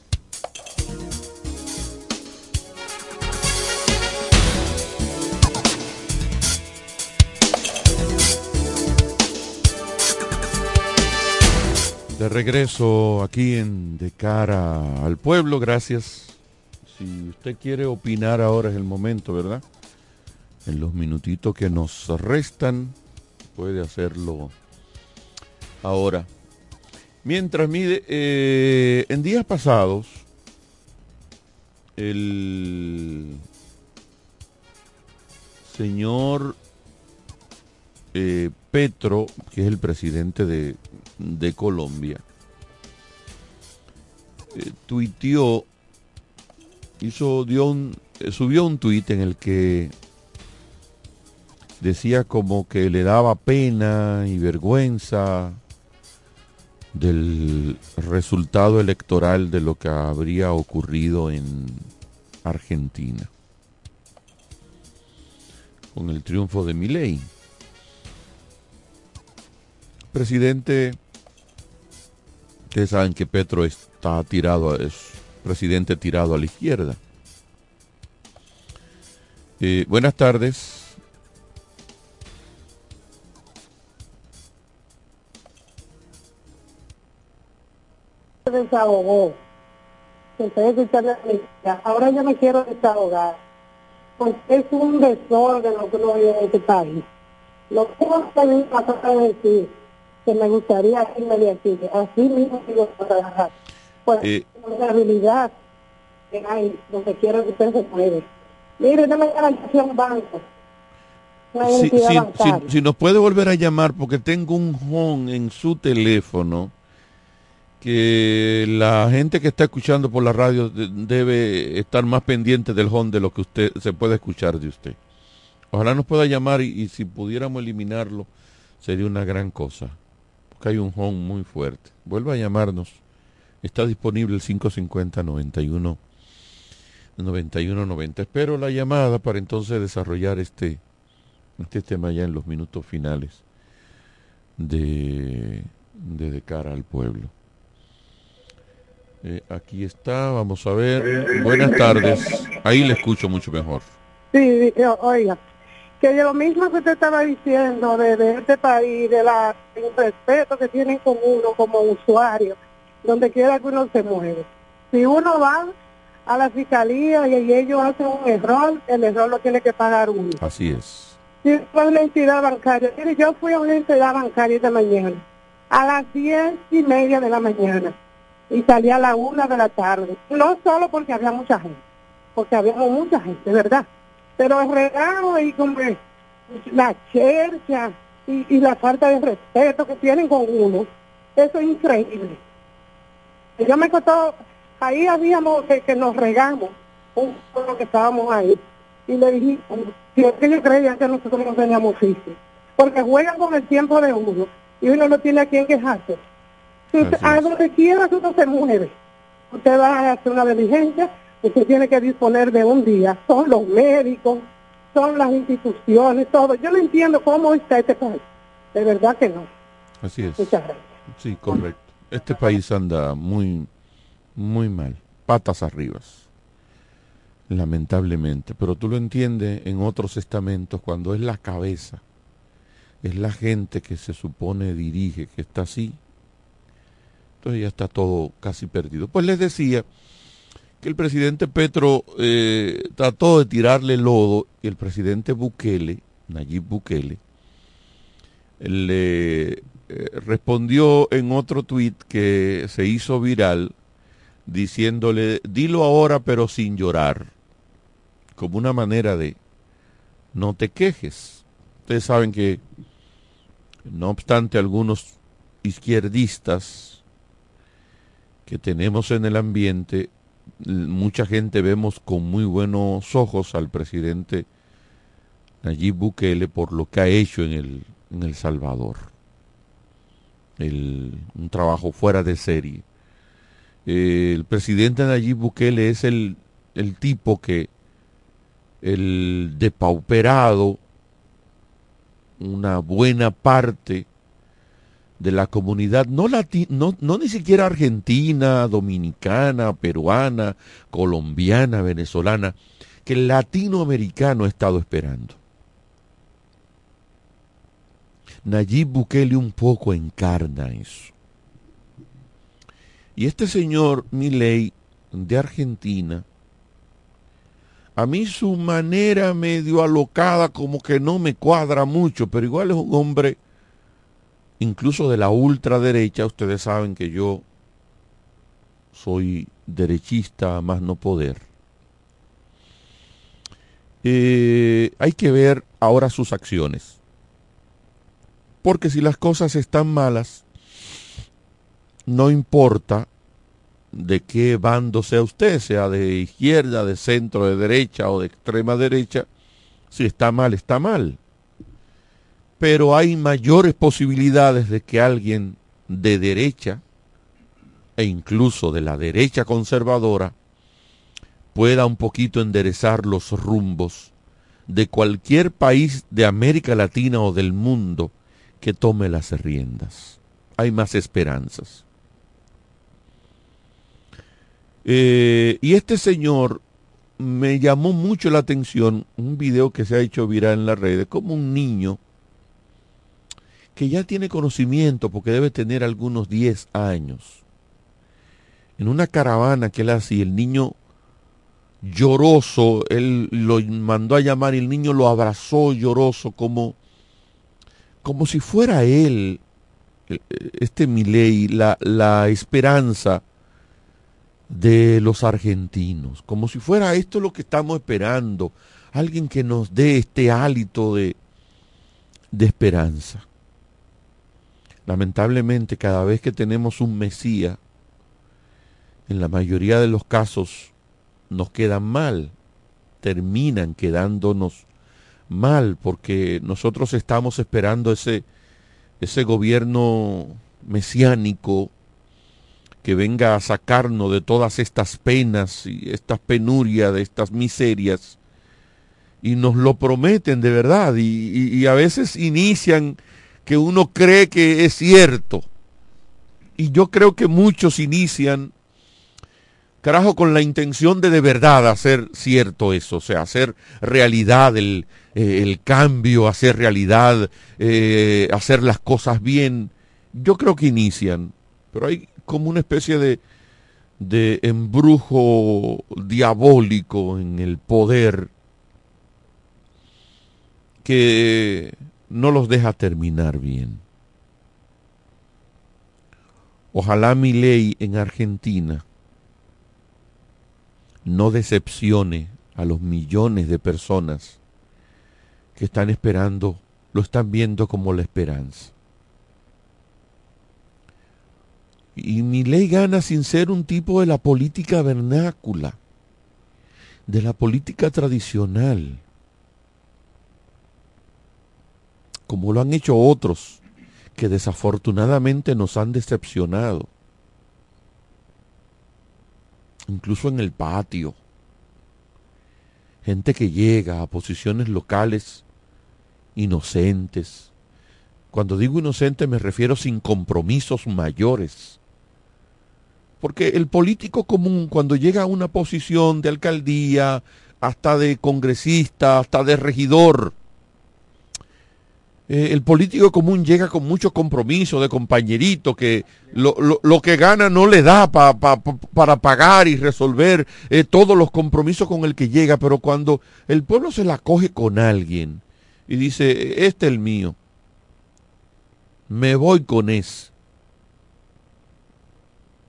Speaker 1: De regreso aquí en De cara al pueblo, gracias. Si usted quiere opinar ahora es el momento, ¿verdad? En los minutitos que nos restan, puede hacerlo ahora. Mientras mide, eh, en días pasados, el señor eh, Petro, que es el presidente de, de Colombia, eh, tuiteó, hizo, dio un, eh, subió un tuit en el que decía como que le daba pena y vergüenza del resultado electoral de lo que habría ocurrido en Argentina con el triunfo de Milei. Presidente, ustedes saben que Petro está tirado, es presidente tirado a la izquierda. Eh, buenas tardes.
Speaker 7: desahogó. Ahora yo me quiero desahogar. Porque es un desorden lo que uno vive en este país. Lo que mí me a decir que me gustaría irme de aquí. Así mismo digo trabajar. Pues
Speaker 1: Eh.
Speaker 7: la habilidad que hay donde quiera que usted se mueve. Mire, no me garantiza un banco.
Speaker 1: Si, si- si- si nos puede volver a llamar porque tengo un home en su teléfono que la gente que está escuchando por la radio de- debe estar más pendiente del home de lo que usted se puede escuchar de usted. Ojalá nos pueda llamar y, y si pudiéramos eliminarlo sería una gran cosa. Porque hay un home muy fuerte. Vuelva a llamarnos. Está disponible el 550 91 91 90. Espero la llamada para entonces desarrollar este este tema ya en los minutos finales de de, cara al pueblo. Eh, aquí está, vamos a ver. Buenas tardes. Ahí le escucho mucho mejor.
Speaker 7: Sí, oiga, que de lo mismo que usted estaba diciendo de, de este país, de la el respeto que tienen con uno como usuario, donde quiera que uno se mueve. Si uno va a la fiscalía y, ellos hacen un error, el error lo tiene que pagar uno.
Speaker 1: Así es.
Speaker 7: Si fue una entidad bancaria, mire, yo fui a una entidad bancaria esta mañana, a las diez y media de la mañana, y salí a la una de la tarde. No solo porque había mucha gente, porque habíamos mucha gente, ¿verdad? Pero el regalo y como la chercha y, y la falta de respeto que tienen con uno, eso es increíble. Yo me costó, ahí habíamos que, que nos regamos, un pueblo que estábamos ahí, y le dije, si es que yo creía que nosotros no teníamos oficio, porque juegan con el tiempo de uno, y uno no tiene a quien quejarse. Si usted- a donde quiera uno se mueve, usted va a hacer una diligencia, usted tiene que disponer de un día, son los médicos, son las instituciones, todo. Yo no entiendo cómo está este país, de verdad que no.
Speaker 1: Así es.
Speaker 7: Muchas gracias.
Speaker 1: Sí, correcto. Este país anda muy, muy mal. Patas arriba. Lamentablemente. Pero tú lo entiendes en otros estamentos cuando es la cabeza. Es la gente que se supone dirige, que está así. Entonces ya está todo casi perdido. Pues les decía que el presidente Petro eh, trató de tirarle lodo y el presidente Bukele, Nayib Bukele, le eh, respondió en otro tuit que se hizo viral diciéndole, dilo ahora pero sin llorar, como una manera de, no te quejes. Ustedes saben que, no obstante, algunos izquierdistas que tenemos en el ambiente, mucha gente vemos con muy buenos ojos al presidente Nayib Bukele por lo que ha hecho en el, en el Salvador. un trabajo fuera de serie. Eh, el presidente Nayib Bukele es el, el tipo que el depauperado, una buena parte de la comunidad, no, no, ni siquiera argentina, dominicana, peruana, colombiana, venezolana, que el latinoamericano ha estado esperando. Nayib Bukele un poco encarna eso. Y este señor Milei de Argentina, a mí su manera medio alocada como que no me cuadra mucho, pero igual es un hombre incluso de la ultraderecha, ustedes saben que yo soy derechista más no poder. Eh, hay que ver ahora sus acciones. Porque si las cosas están malas, no importa de qué bando sea usted, sea de izquierda, de centro, de derecha o de extrema derecha, si está mal, está mal. Pero hay mayores posibilidades de que alguien de derecha e incluso de la derecha conservadora pueda un poquito enderezar los rumbos de cualquier país de América Latina o del mundo que tome las riendas. Hay más esperanzas. Eh, y este señor me llamó mucho la atención, un video que se ha hecho viral en las redes, como un niño que ya tiene conocimiento porque debe tener algunos 10 años. En una caravana que él hacía, el niño lloroso, él lo mandó a llamar y el niño lo abrazó lloroso como como si fuera él, este Milei, la, la esperanza de los argentinos, como si fuera esto lo que estamos esperando, alguien que nos dé este hálito de, de esperanza. Lamentablemente cada vez que tenemos un Mesías, en la mayoría de los casos nos quedan mal, terminan quedándonos mal porque nosotros estamos esperando ese, ese gobierno mesiánico que venga a sacarnos de todas estas penas y estas penurias, de estas miserias, y nos lo prometen de verdad, y, y, a veces inician que uno cree que es cierto, y yo creo que muchos inician, carajo, con la intención de de verdad hacer cierto eso, o sea, hacer realidad el, eh, el cambio, hacer realidad, eh, hacer las cosas bien, yo creo que inician, pero hay como una especie de, de embrujo diabólico en el poder que no los deja terminar bien. Ojalá mi ley en Argentina no decepcione a los millones de personas que están esperando, lo están viendo como la esperanza. Y mi ley gana sin ser un tipo de la política vernácula, de la política tradicional, como lo han hecho otros que desafortunadamente nos han decepcionado, incluso en el patio. Gente que llega a posiciones locales inocentes. Cuando digo inocente me refiero sin compromisos mayores. Porque el político común cuando llega a una posición de alcaldía, hasta de congresista, hasta de regidor, eh, el político común llega con mucho compromiso de compañerito que lo, que gana no le da para pagar y resolver eh, todos los compromisos con el que llega, pero cuando el pueblo se la coge con alguien, y dice, este es el mío. Me voy con ese.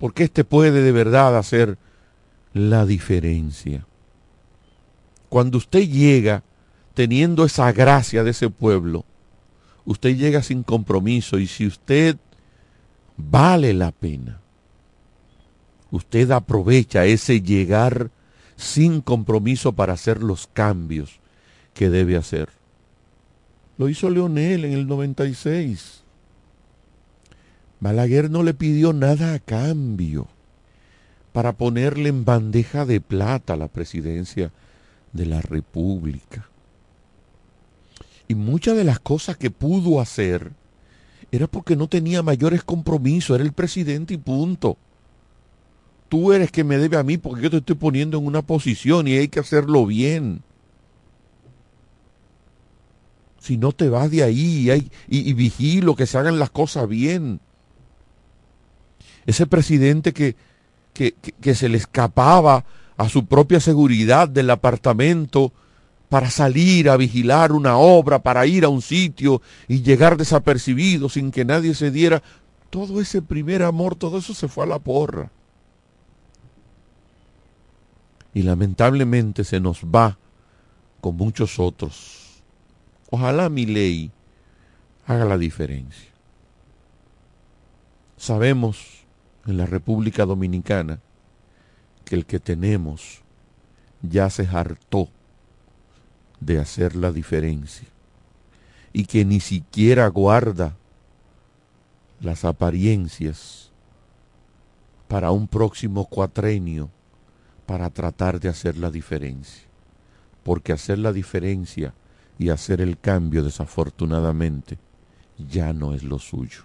Speaker 1: Porque este puede de verdad hacer la diferencia. Cuando usted llega teniendo esa gracia de ese pueblo, usted llega sin compromiso y si usted vale la pena, usted aprovecha ese llegar sin compromiso para hacer los cambios que debe hacer. Lo hizo Leonel en el 96. Balaguer no le pidió nada a cambio para ponerle en bandeja de plata la presidencia de la República. Y muchas de las cosas que pudo hacer era porque no tenía mayores compromisos, era el presidente y punto. Tú eres que me debe a mí porque yo te estoy poniendo en una posición y hay que hacerlo bien. Si no te vas de ahí y, vigilo que se hagan las cosas bien. Ese presidente que, que, que se le escapaba a su propia seguridad del apartamento para salir a vigilar una obra, para ir a un sitio y llegar desapercibido sin que nadie se diera. Todo ese primer amor, todo eso se fue a la porra. Y lamentablemente se nos va con muchos otros. Ojalá mi ley haga la diferencia. Sabemos en la República Dominicana que el que tenemos ya se hartó de hacer la diferencia y que ni siquiera guarda las apariencias para un próximo cuatrenio para tratar de hacer la diferencia. Porque hacer la diferencia y hacer el cambio desafortunadamente ya no es lo suyo.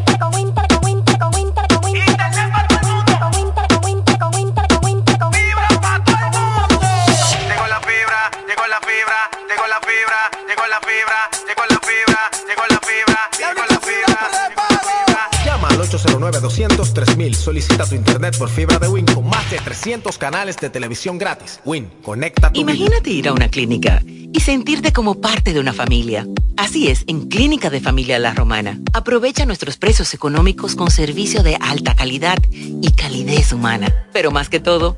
Speaker 8: Fibra, llegó la fibra, llegó la fibra.
Speaker 9: Llama al 809-200-3000. Solicita tu internet por fibra de Win con más de 300 canales de televisión gratis. Win, conecta tu
Speaker 10: Imagínate ir a una clínica y sentirte como parte de una familia. Así es, en Clínica de Familia La Romana. Aprovecha nuestros precios económicos con servicio de alta calidad y calidez humana. Pero más que todo,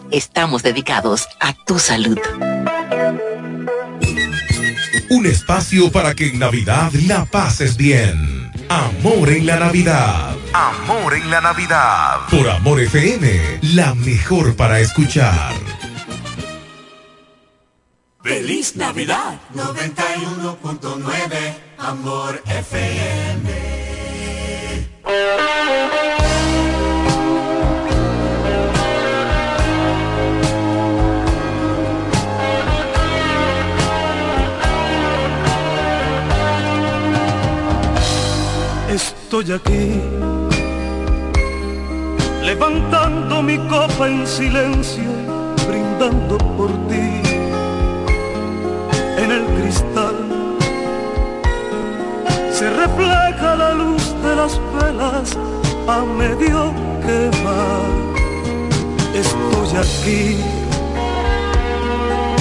Speaker 10: estamos dedicados a tu salud.
Speaker 11: Un espacio para que en Navidad la pases bien. Amor en la Navidad.
Speaker 12: Amor en la Navidad.
Speaker 11: Por Amor FM, la mejor para escuchar.
Speaker 13: Feliz Navidad 91.9 Amor FM.
Speaker 14: Estoy aquí, levantando mi copa en silencio, brindando por ti en el cristal. Se refleja la luz de las velas a medio quemar. Estoy aquí,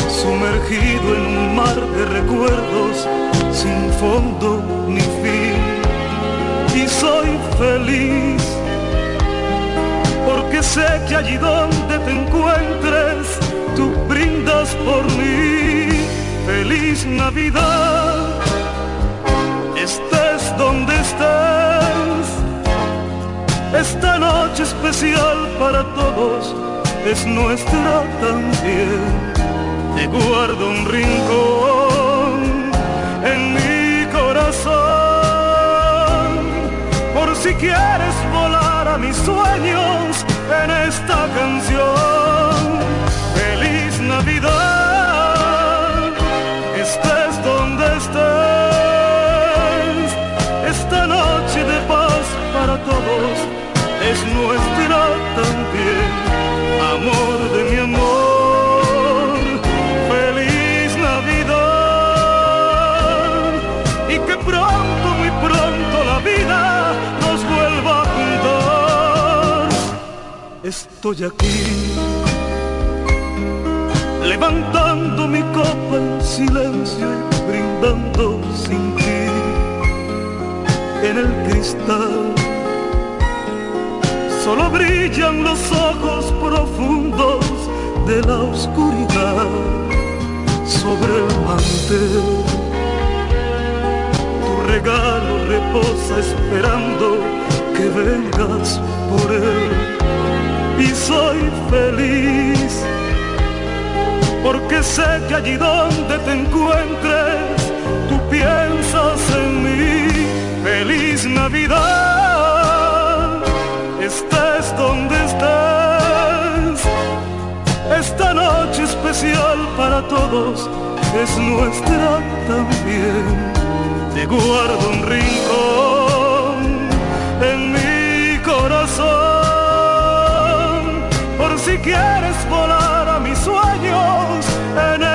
Speaker 14: sumergido en un mar de recuerdos sin fondo ni fin y soy feliz. Porque sé que allí donde te encuentres tú brindas por mí. Feliz Navidad. Estés donde estés. Esta noche especial para todos es nuestra también. Te guardo un rincón en mi corazón si quieres volar a mis sueños en esta canción. Estoy aquí, levantando mi copa en silencio y brindando sin ti en el cristal. Solo brillan los ojos profundos de la oscuridad sobre el mantel. Tu regalo reposa esperando que vengas por él. Y soy feliz porque sé que allí donde te encuentres, tú piensas en mí. Feliz Navidad, estés donde estés. Esta noche especial para todos es nuestra también. Te guardo un rincón en mi corazón si quieres volar a mis sueños en esta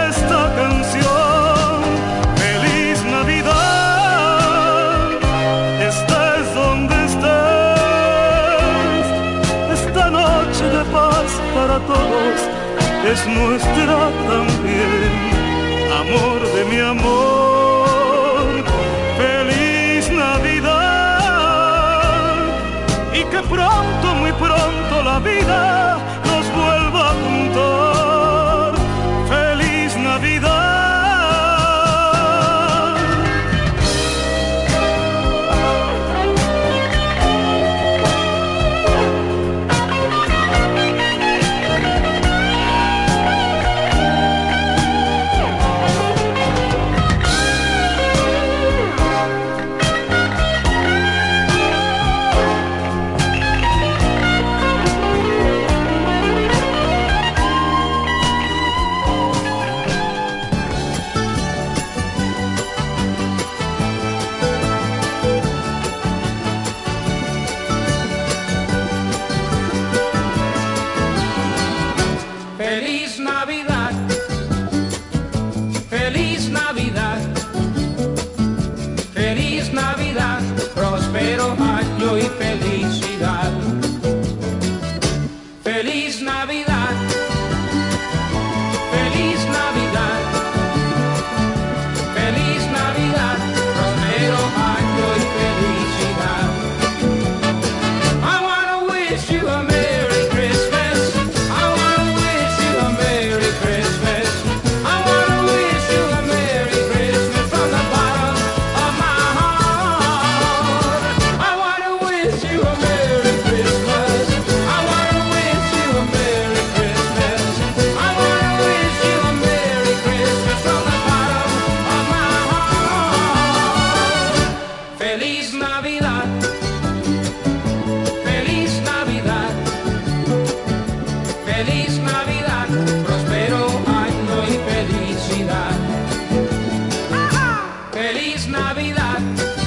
Speaker 14: feliz Navidad.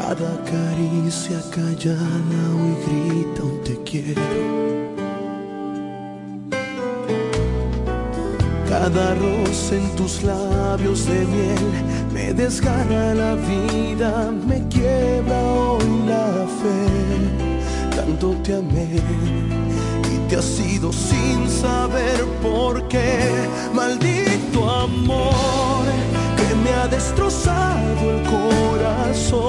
Speaker 15: Cada caricia callada hoy grita un te quiero. Cada roce en tus labios de miel me desgana la vida, me quiebra hoy la fe. Tanto te amé y te has sido sin saber por qué. Maldito amor ha destrozado el corazón.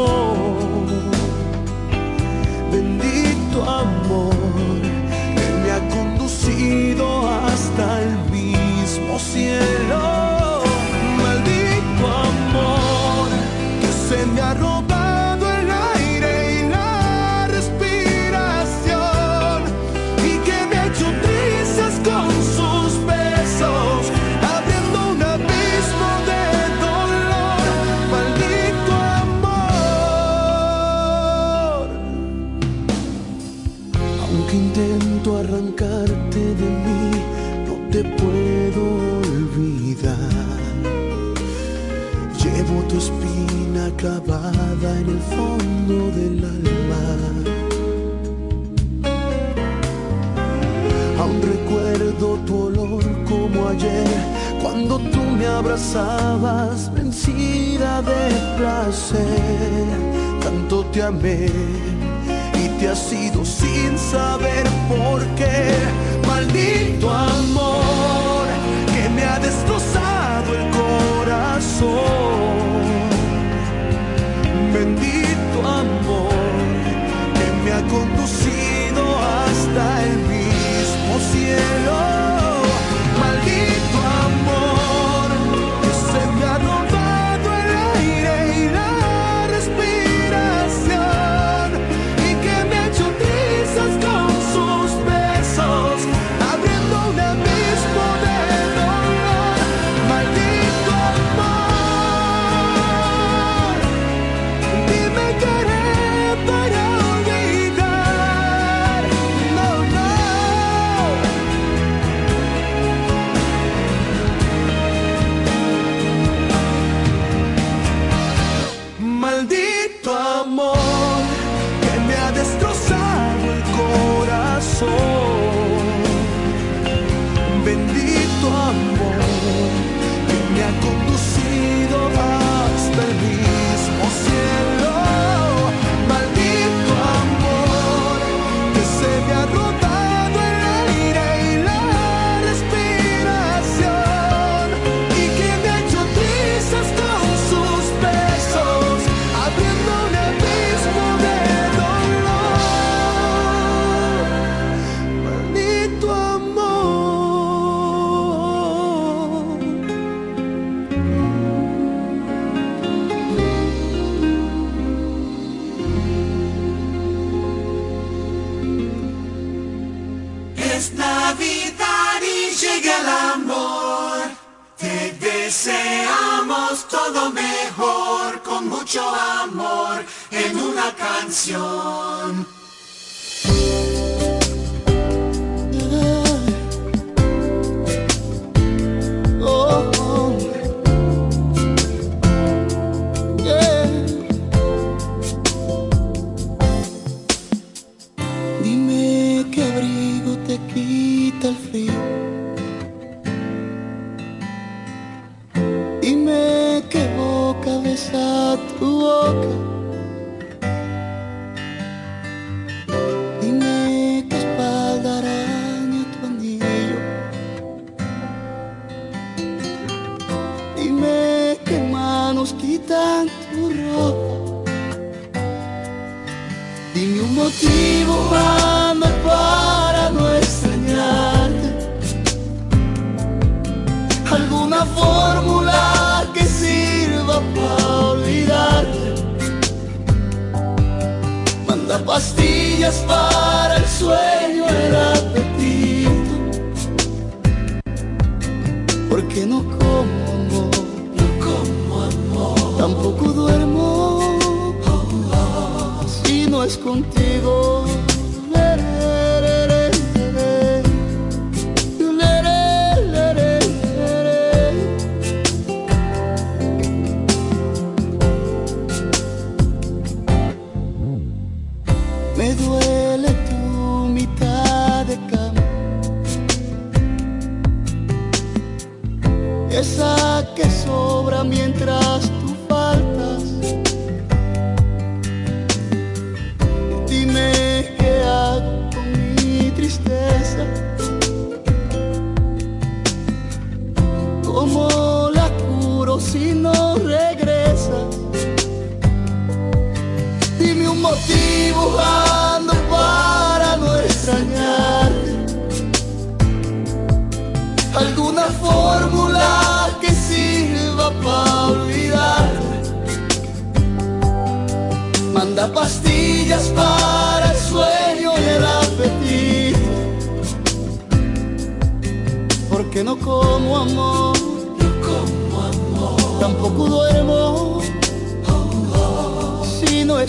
Speaker 15: Bendito amor que me ha conducido hasta el mismo cielo. Maldito amor que se me ha robado. de mí, no te puedo olvidar. Llevo tu espina clavada en el fondo del alma. Aún recuerdo tu olor como ayer, cuando tú me abrazabas vencida de placer. Tanto te amé y te has ido sin saber por qué maldito amor que me ha destrozado el corazón. Bendito amor que me ha conducido.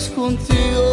Speaker 15: contigo.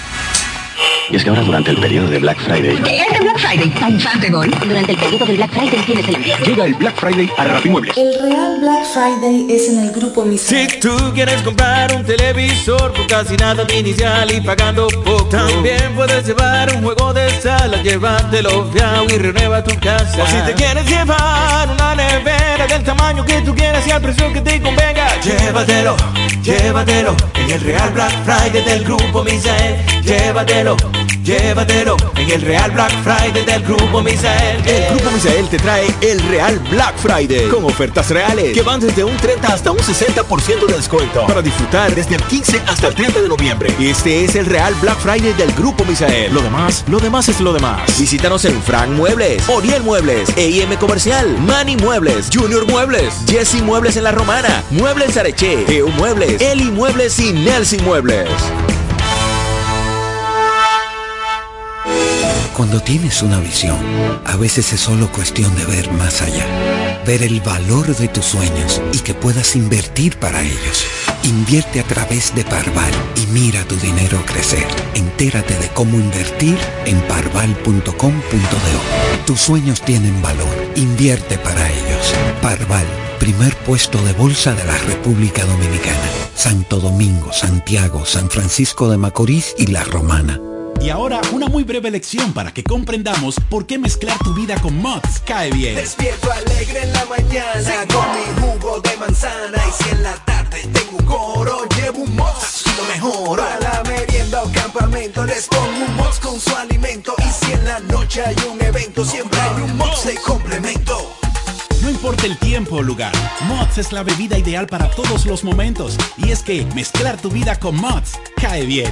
Speaker 16: Y es que ahora durante el periodo de Black Friday...
Speaker 17: Este Black Friday, Infante Gol. Durante el periodo del Black Friday tienes el envío.
Speaker 16: Llega el Black Friday a Rapimuebles.
Speaker 6: El real Black Friday es en el grupo Misael.
Speaker 1: Si tú quieres comprar un televisor por casi nada de inicial y pagando poco, también puedes llevar un juego de sala, llévatelo fiao y renueva tu casa. O si te quieres llevar una nevera del tamaño que tú quieras y al precio que te convenga, llévatelo, llévatelo en el real Black Friday del grupo Misael. Llévatelo, llévatelo en el real Black Friday del grupo Misael.
Speaker 18: El Grupo Misael te trae el Real Black Friday con ofertas reales que van desde un 30 hasta un 60% de descuento para disfrutar desde el 15 hasta el 30 de noviembre. Este es el Real Black Friday del Grupo Misael. Lo demás, lo demás es lo demás. Visítanos en Frank Muebles, Oriel Muebles, EIM Comercial, Manny Muebles, Junior Muebles, Jesse Muebles en La Romana, Muebles Areche, Geo Muebles, Eli Muebles y Nelson Muebles.
Speaker 19: Cuando tienes una visión, a veces es solo cuestión de ver más allá, ver el valor de tus sueños y que puedas invertir para ellos. Invierte a través de Parval y mira tu dinero crecer. Entérate de cómo invertir en parval.com.do. Tus sueños tienen valor. Invierte para ellos. Parval, primer puesto de bolsa de la República Dominicana. Santo Domingo, Santiago, San Francisco de Macorís y La Romana.
Speaker 20: Y ahora una muy breve lección para que comprendamos por qué mezclar tu vida con Mods cae bien.
Speaker 21: Despierto alegre en la mañana con mi jugo de manzana y si en la tarde tengo un coro llevo un Mods y lo mejoro. Para la merienda o campamento les pongo un Mods con su alimento y si en la noche hay un evento siempre hay un Mods de complemento.
Speaker 20: No importa el tiempo o lugar, Mods es la bebida ideal para todos los momentos. Y es que mezclar tu vida con Mods cae bien.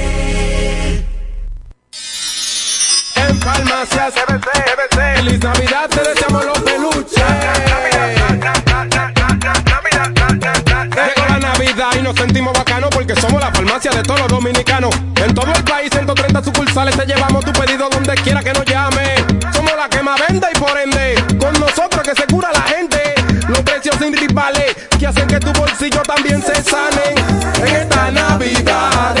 Speaker 22: En CBC, Feliz Navidad, te deseamos los peluches. Llegó la Navidad y nos sentimos bacanos porque somos la farmacia de todos los dominicanos. En todo el país, 130 sucursales, te llevamos tu pedido donde quiera que nos llame. Somos la que más vende y por ende, con nosotros que se cura la gente. Los precios sin que hacen que tu bolsillo también se sane. En esta Navidad,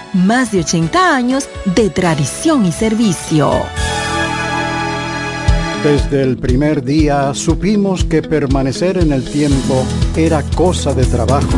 Speaker 2: más de 80 años de tradición y servicio.
Speaker 23: Desde el primer día supimos que permanecer en el tiempo era cosa de trabajo.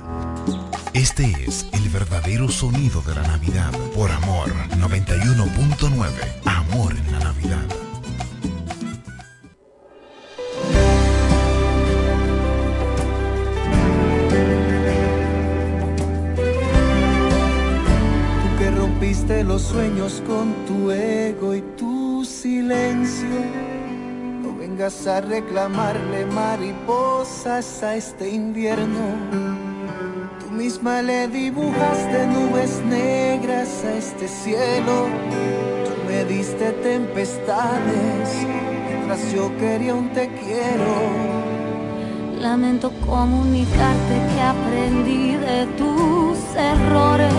Speaker 24: Este es el verdadero sonido de la Navidad. Por Amor 91.9. Amor en la Navidad.
Speaker 25: Tú que rompiste los sueños con tu ego y tu silencio no vengas a reclamarle mariposas a este invierno Misma le dibujaste nubes negras a este cielo. Tú me diste tempestades mientras yo quería un te quiero.
Speaker 26: Lamento comunicarte que aprendí de tus errores.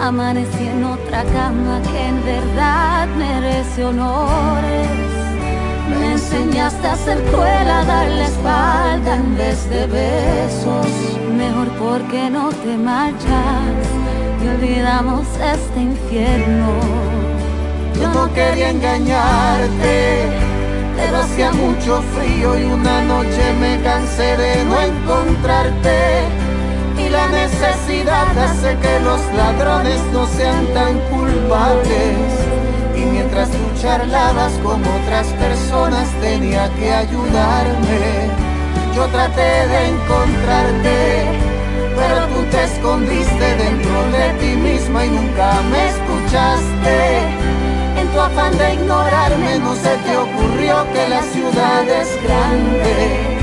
Speaker 26: Amanecí en otra cama que en verdad merece honores. Enseñaste a ser cruel, a dar la espalda en vez de besos. Mejor porque no te marchas y olvidamos este infierno.
Speaker 25: Yo no quería engañarte, pero hacía mucho frío y una noche me cansé de no encontrarte. Y la necesidad hace que los ladrones no sean tan culpables. Mientras tú charlabas con otras personas tenía que ayudarme. Yo traté de encontrarte, pero tú te escondiste dentro de ti misma y nunca me escuchaste. En tu afán de ignorarme no se te ocurrió que la ciudad es grande.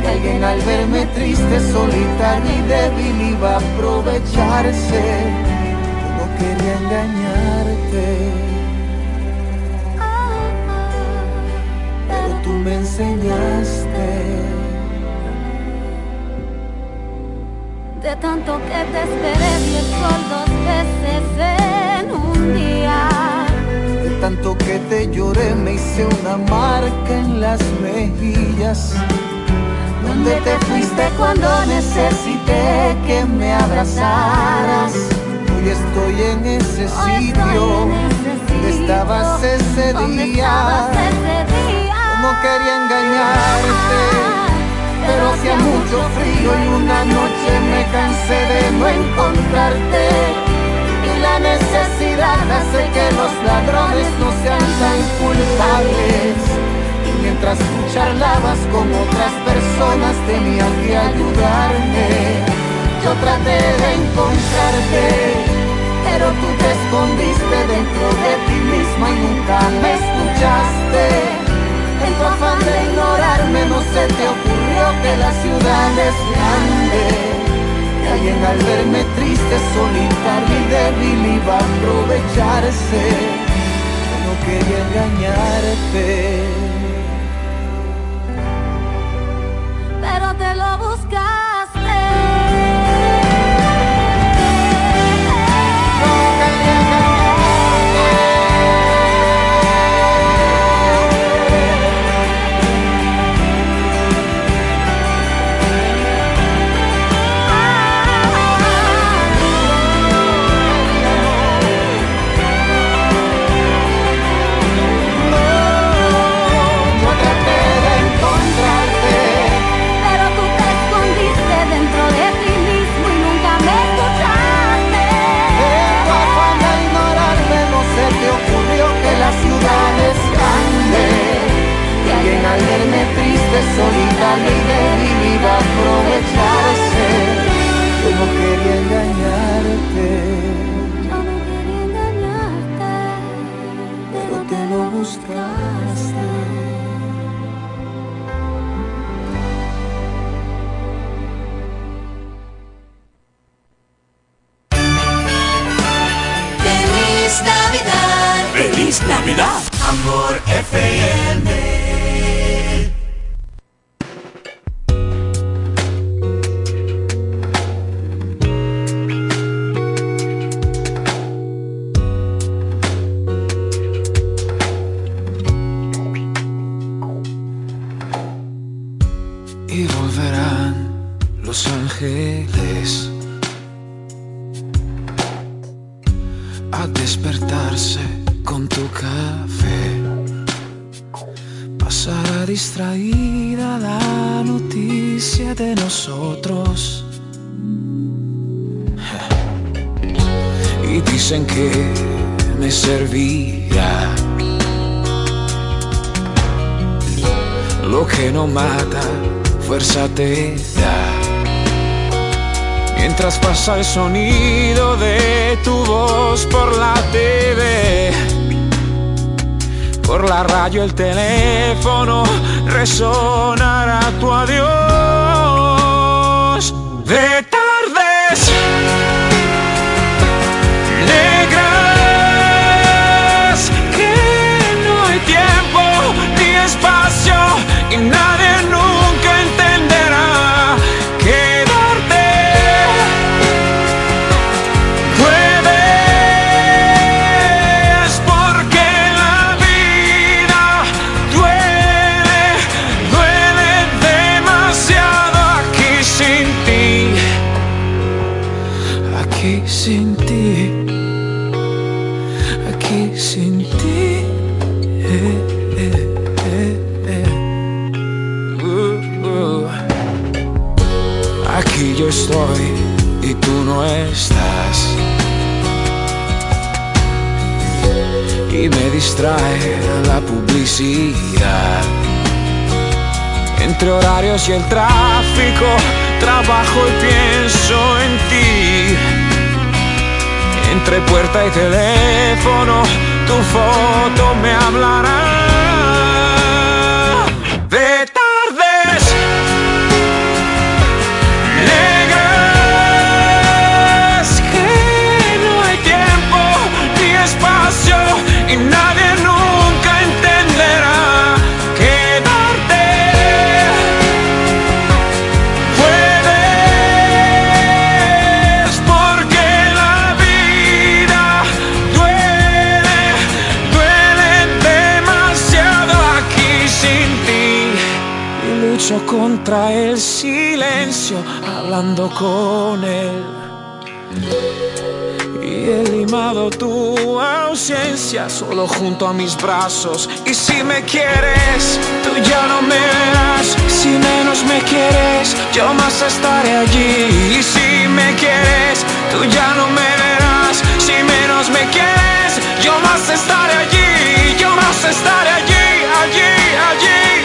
Speaker 25: Que alguien al verme triste, solitario y débil iba a aprovecharse. Yo no quería engañarte. Me enseñaste.
Speaker 26: De tanto que te esperé sol dos veces en un día.
Speaker 25: De tanto que te lloré me hice una marca en las mejillas.
Speaker 26: ¿Dónde te fuiste cuando necesité que me abrazaras?
Speaker 25: Hoy estoy en ese sitio donde estabas ese
Speaker 26: ¿Dónde
Speaker 25: día. No quería engañarte, pero hacía mucho frío y una noche me cansé de no encontrarte. Y la necesidad hace que los ladrones no sean tan culpables. Y mientras tú charlabas con otras personas tenía que ayudarme. Yo traté de encontrarte, pero tú te escondiste dentro de ti misma y nunca me escuchaste. En tu afán de ignorarme no se te ocurrió que la ciudad es grande. Que alguien al verme triste, solitario y débil iba a aprovecharse. Yo no quería engañarte.
Speaker 26: Y me
Speaker 27: distrae la publicidad. Entre horarios y el tráfico, trabajo y pienso en ti. Entre puerta y teléfono, tu foto me hablará. Y nadie nunca entenderá quedarte. Puedes porque la vida duele duele demasiado aquí sin ti. Y lucho contra el silencio hablando con él. Y he limado tu solo junto a mis brazos. Y si me quieres tú ya no me verás si menos me quieres yo más estaré allí. Y si me quieres tú ya no me verás. Si menos me quieres yo más estaré allí. Yo más estaré allí allí allí